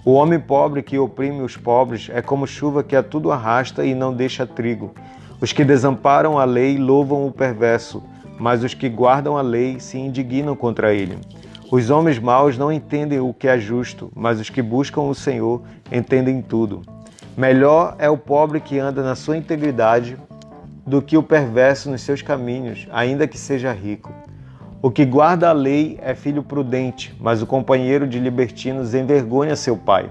O homem pobre que oprime os pobres é como chuva que a tudo arrasta e não deixa trigo. Os que desamparam a lei louvam o perverso, mas os que guardam a lei se indignam contra ele. Os homens maus não entendem o que é justo, mas os que buscam o Senhor entendem tudo. Melhor é o pobre que anda na sua integridade do que o perverso nos seus caminhos, ainda que seja rico. O que guarda a lei é filho prudente, mas o companheiro de libertinos envergonha seu pai.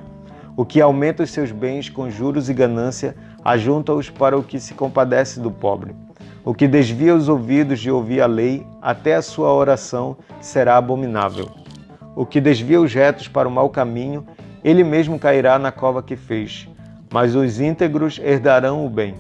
O que aumenta os seus bens com juros e ganância, ajunta-os para o que se compadece do pobre. O que desvia os ouvidos de ouvir a lei, até a sua oração será abominável. O que desvia os retos para o mau caminho, ele mesmo cairá na cova que fez. Mas os íntegros herdarão o bem.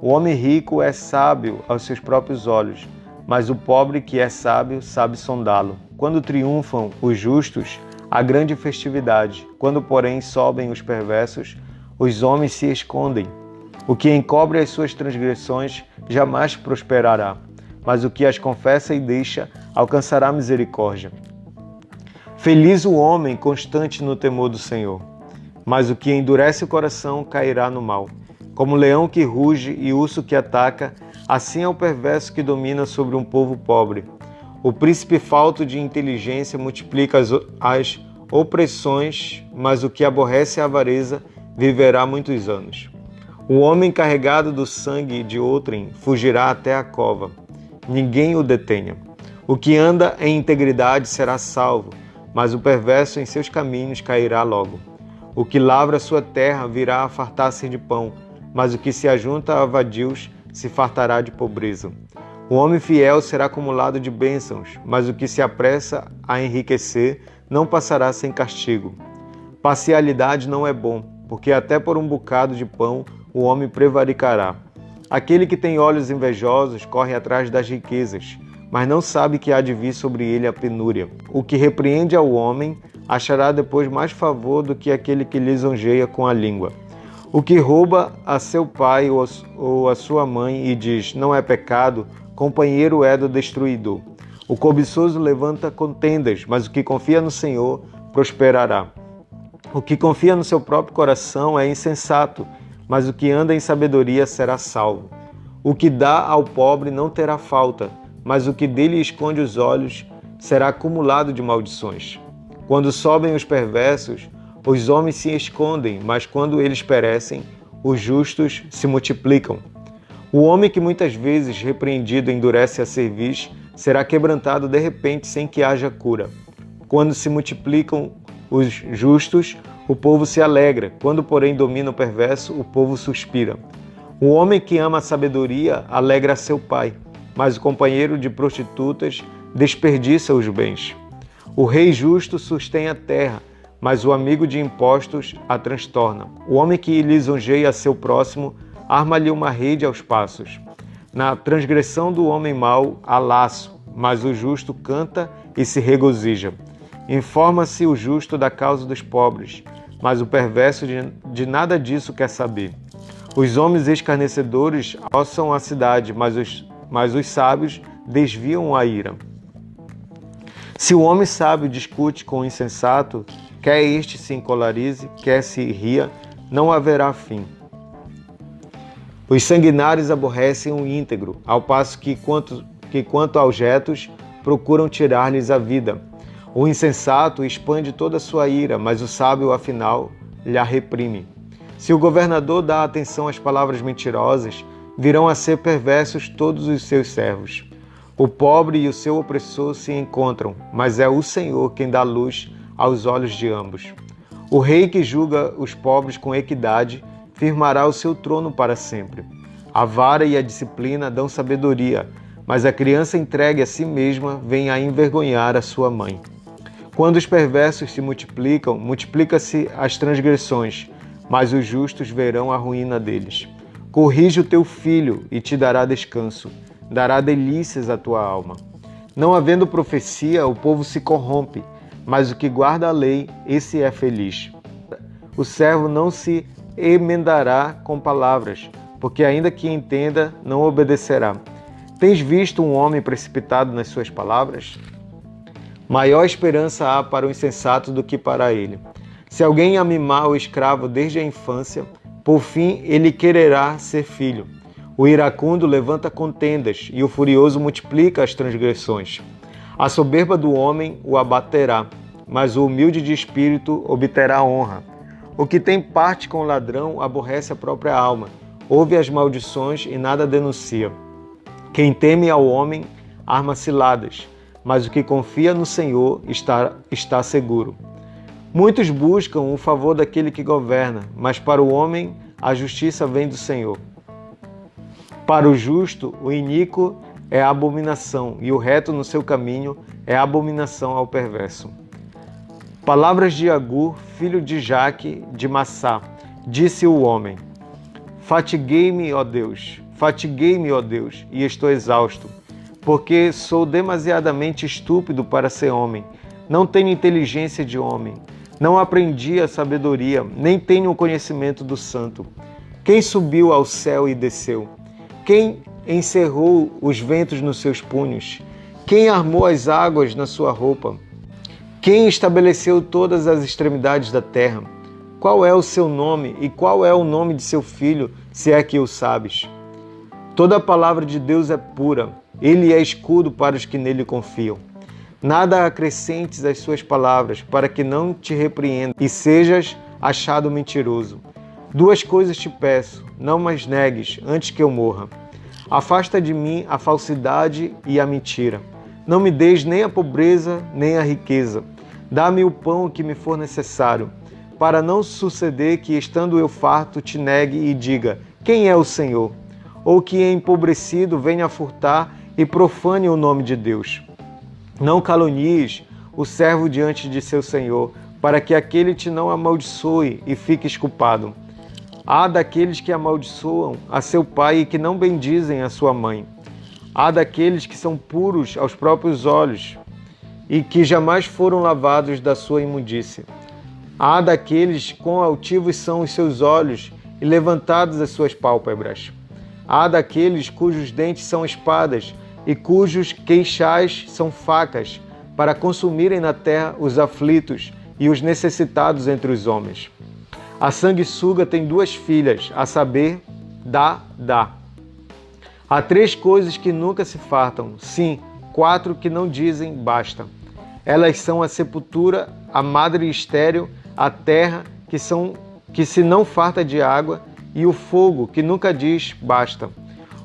O homem rico é sábio aos seus próprios olhos mas o pobre que é sábio sabe sondá-lo. Quando triunfam os justos, há grande festividade. Quando, porém, sobem os perversos, os homens se escondem. O que encobre as suas transgressões jamais prosperará, mas o que as confessa e deixa alcançará misericórdia. Feliz o homem constante no temor do Senhor, mas o que endurece o coração cairá no mal. Como leão que ruge e urso que ataca, Assim é o perverso que domina sobre um povo pobre. O príncipe falto de inteligência multiplica as, as opressões, mas o que aborrece a avareza viverá muitos anos. O homem carregado do sangue de outrem fugirá até a cova. Ninguém o detenha. O que anda em integridade será salvo, mas o perverso em seus caminhos cairá logo. O que lavra sua terra virá a fartar-se de pão, mas o que se ajunta a vadios se fartará de pobreza. O homem fiel será acumulado de bênçãos, mas o que se apressa a enriquecer não passará sem castigo. Parcialidade não é bom, porque até por um bocado de pão o homem prevaricará. Aquele que tem olhos invejosos corre atrás das riquezas, mas não sabe que há de vir sobre ele a penúria. O que repreende ao homem achará depois mais favor do que aquele que lisonjeia com a língua. O que rouba a seu pai ou a sua mãe e diz não é pecado, companheiro é do destruidor. O cobiçoso levanta contendas, mas o que confia no Senhor prosperará. O que confia no seu próprio coração é insensato, mas o que anda em sabedoria será salvo. O que dá ao pobre não terá falta, mas o que dele esconde os olhos será acumulado de maldições. Quando sobem os perversos, os homens se escondem, mas quando eles perecem, os justos se multiplicam. O homem que muitas vezes repreendido endurece a cerviz será quebrantado de repente sem que haja cura. Quando se multiplicam os justos, o povo se alegra. Quando, porém, domina o perverso, o povo suspira. O homem que ama a sabedoria alegra seu pai, mas o companheiro de prostitutas desperdiça os bens. O rei justo sustém a terra, mas o amigo de impostos a transtorna. O homem que lisonjeia seu próximo arma-lhe uma rede aos passos. Na transgressão do homem mau há laço, mas o justo canta e se regozija. Informa-se o justo da causa dos pobres, mas o perverso de, de nada disso quer saber. Os homens escarnecedores ossam a cidade, mas os, mas os sábios desviam a ira. Se o homem sábio discute com o insensato, Quer este se encolarize, quer se ria, não haverá fim. Os sanguinários aborrecem o íntegro, ao passo que quanto, que quanto aos procuram tirar-lhes a vida. O insensato expande toda a sua ira, mas o sábio, afinal, lhe reprime. Se o governador dá atenção às palavras mentirosas, virão a ser perversos todos os seus servos. O pobre e o seu opressor se encontram, mas é o Senhor quem dá luz aos olhos de ambos. O rei que julga os pobres com equidade firmará o seu trono para sempre. A vara e a disciplina dão sabedoria, mas a criança entregue a si mesma vem a envergonhar a sua mãe. Quando os perversos se multiplicam, multiplica-se as transgressões, mas os justos verão a ruína deles. Corrige o teu filho e te dará descanso, dará delícias à tua alma. Não havendo profecia, o povo se corrompe, mas o que guarda a lei, esse é feliz. O servo não se emendará com palavras, porque ainda que entenda, não obedecerá. Tens visto um homem precipitado nas suas palavras? Maior esperança há para o insensato do que para ele. Se alguém amimar o escravo desde a infância, por fim ele quererá ser filho. O iracundo levanta contendas e o furioso multiplica as transgressões. A soberba do homem o abaterá, mas o humilde de espírito obterá honra. O que tem parte com o ladrão aborrece a própria alma, ouve as maldições e nada denuncia. Quem teme ao homem arma ciladas, mas o que confia no Senhor está, está seguro. Muitos buscam o favor daquele que governa, mas para o homem a justiça vem do Senhor. Para o justo, o iníquo é abominação, e o reto no seu caminho é abominação ao perverso. Palavras de Agur, filho de Jaque, de Massá, disse o homem: Fatiguei-me, ó Deus, fatiguei-me, ó Deus, e estou exausto, porque sou demasiadamente estúpido para ser homem, não tenho inteligência de homem, não aprendi a sabedoria, nem tenho o conhecimento do santo. Quem subiu ao céu e desceu? Quem encerrou os ventos nos seus punhos? Quem armou as águas na sua roupa? Quem estabeleceu todas as extremidades da terra? Qual é o seu nome e qual é o nome de seu filho, se é que o sabes? Toda a palavra de Deus é pura, ele é escudo para os que nele confiam. Nada acrescentes às suas palavras, para que não te repreenda e sejas achado mentiroso. Duas coisas te peço, não mais negues antes que eu morra. Afasta de mim a falsidade e a mentira. Não me deis nem a pobreza, nem a riqueza. Dá-me o pão que me for necessário, para não suceder que, estando eu farto, te negue e diga: Quem é o Senhor? Ou que, empobrecido, venha furtar e profane o nome de Deus. Não calunies o servo diante de seu senhor, para que aquele te não amaldiçoe e fiques culpado. Há daqueles que amaldiçoam a seu pai e que não bendizem a sua mãe. Há daqueles que são puros aos próprios olhos e que jamais foram lavados da sua imundície. Há daqueles quão altivos são os seus olhos e levantadas as suas pálpebras. Há daqueles cujos dentes são espadas e cujos queixais são facas, para consumirem na terra os aflitos e os necessitados entre os homens. A sanguessuga tem duas filhas, a saber, dá, dá. Há três coisas que nunca se fartam, sim, quatro que não dizem basta. Elas são a sepultura, a madre estéril, a terra, que, são, que se não farta de água, e o fogo, que nunca diz basta.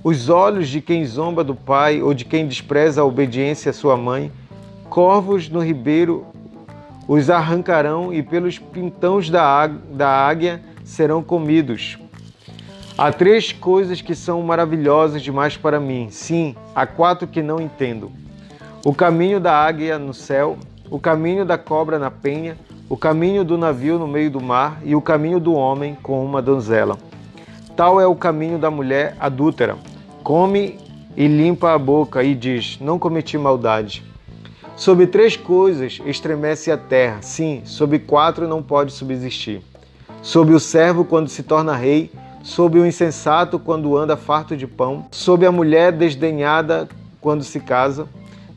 Os olhos de quem zomba do pai ou de quem despreza a obediência à sua mãe, corvos no ribeiro os arrancarão e pelos pintões da, da águia serão comidos. Há três coisas que são maravilhosas demais para mim. Sim, há quatro que não entendo: o caminho da águia no céu, o caminho da cobra na penha, o caminho do navio no meio do mar e o caminho do homem com uma donzela. Tal é o caminho da mulher adúltera. Come e limpa a boca e diz: Não cometi maldade. Sobre três coisas estremece a terra, sim, sobre quatro não pode subsistir. Sobre o servo quando se torna rei, sobre o insensato quando anda farto de pão, sobre a mulher desdenhada quando se casa,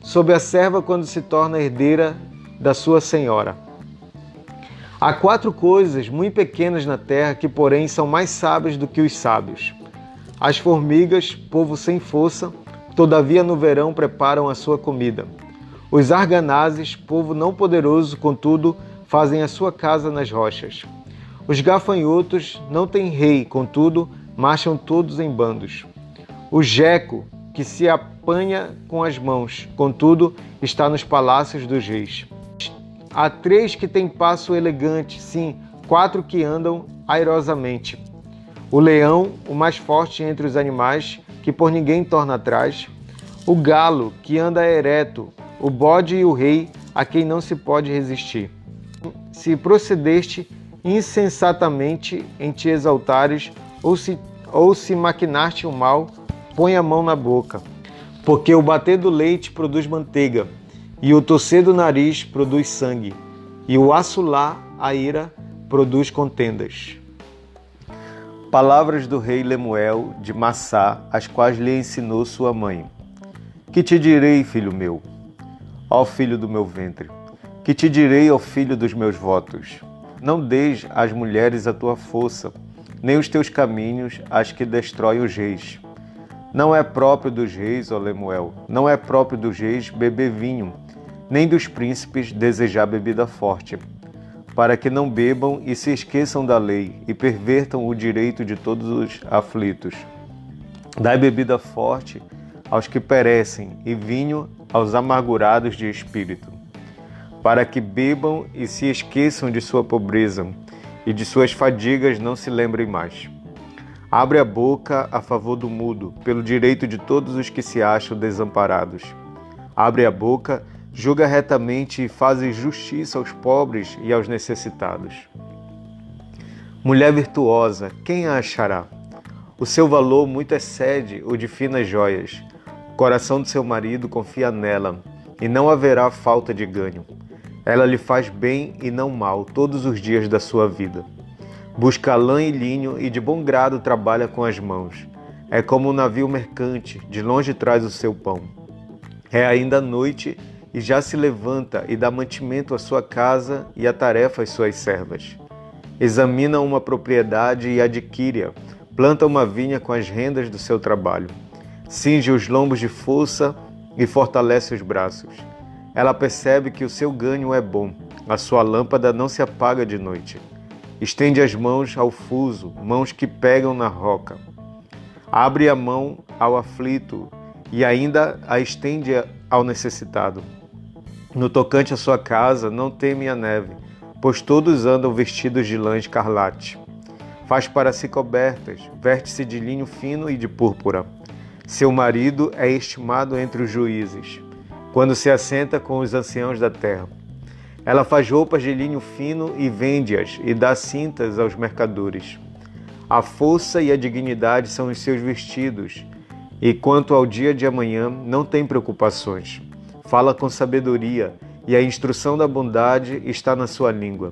sobre a serva quando se torna herdeira da sua senhora. Há quatro coisas muito pequenas na terra que, porém, são mais sábias do que os sábios. As formigas, povo sem força, todavia no verão preparam a sua comida. Os arganazes, povo não poderoso, contudo, fazem a sua casa nas rochas. Os gafanhotos não têm rei, contudo, marcham todos em bandos. O jeco, que se apanha com as mãos, contudo, está nos palácios dos reis. Há três que têm passo elegante, sim, quatro que andam airosamente. O leão, o mais forte entre os animais, que por ninguém torna atrás. O galo, que anda ereto. O bode e o rei, a quem não se pode resistir. Se procedeste insensatamente em te exaltares, ou se, ou se maquinaste o mal, põe a mão na boca. Porque o bater do leite produz manteiga, e o torcer do nariz produz sangue, e o assolar a ira produz contendas. Palavras do rei Lemuel de Massá, as quais lhe ensinou sua mãe. Que te direi, filho meu? Ó filho do meu ventre, que te direi, ó filho dos meus votos? Não deis às mulheres a tua força, nem os teus caminhos às que destrói os reis. Não é próprio dos reis, ó Lemuel, não é próprio dos reis beber vinho, nem dos príncipes desejar bebida forte para que não bebam e se esqueçam da lei e pervertam o direito de todos os aflitos. Dai bebida forte aos que perecem e vinho aos amargurados de espírito, para que bebam e se esqueçam de sua pobreza e de suas fadigas não se lembrem mais. Abre a boca a favor do mudo, pelo direito de todos os que se acham desamparados. Abre a boca julga retamente e faz justiça aos pobres e aos necessitados. Mulher virtuosa, quem a achará? O seu valor muito excede o de finas joias. Coração de seu marido confia nela, e não haverá falta de ganho. Ela lhe faz bem e não mal todos os dias da sua vida. Busca lã e linho e de bom grado trabalha com as mãos. É como um navio mercante, de longe traz o seu pão. É ainda noite e já se levanta e dá mantimento à sua casa e a tarefa às suas servas. Examina uma propriedade e adquire-a, planta uma vinha com as rendas do seu trabalho, cinge os lombos de força e fortalece os braços. Ela percebe que o seu ganho é bom, a sua lâmpada não se apaga de noite. Estende as mãos ao fuso, mãos que pegam na roca. Abre a mão ao aflito e ainda a estende ao necessitado. No tocante à sua casa, não teme a neve, pois todos andam vestidos de lã escarlate. Faz para si cobertas, verte-se de linho fino e de púrpura. Seu marido é estimado entre os juízes, quando se assenta com os anciãos da terra. Ela faz roupas de linho fino e vende-as, e dá cintas aos mercadores. A força e a dignidade são os seus vestidos, e quanto ao dia de amanhã, não tem preocupações fala com sabedoria, e a instrução da bondade está na sua língua.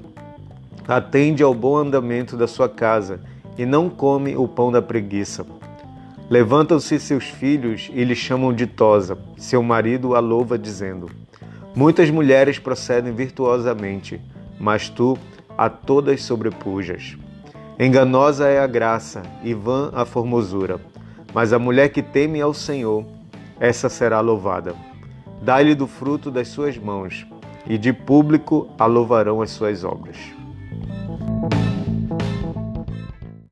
Atende ao bom andamento da sua casa, e não come o pão da preguiça. Levantam-se seus filhos e lhe chamam ditosa. Seu marido a louva, dizendo: Muitas mulheres procedem virtuosamente, mas tu a todas sobrepujas. Enganosa é a graça e vã a formosura, mas a mulher que teme ao Senhor, essa será louvada. Dá-lhe do fruto das suas mãos, e de público a louvarão as suas obras.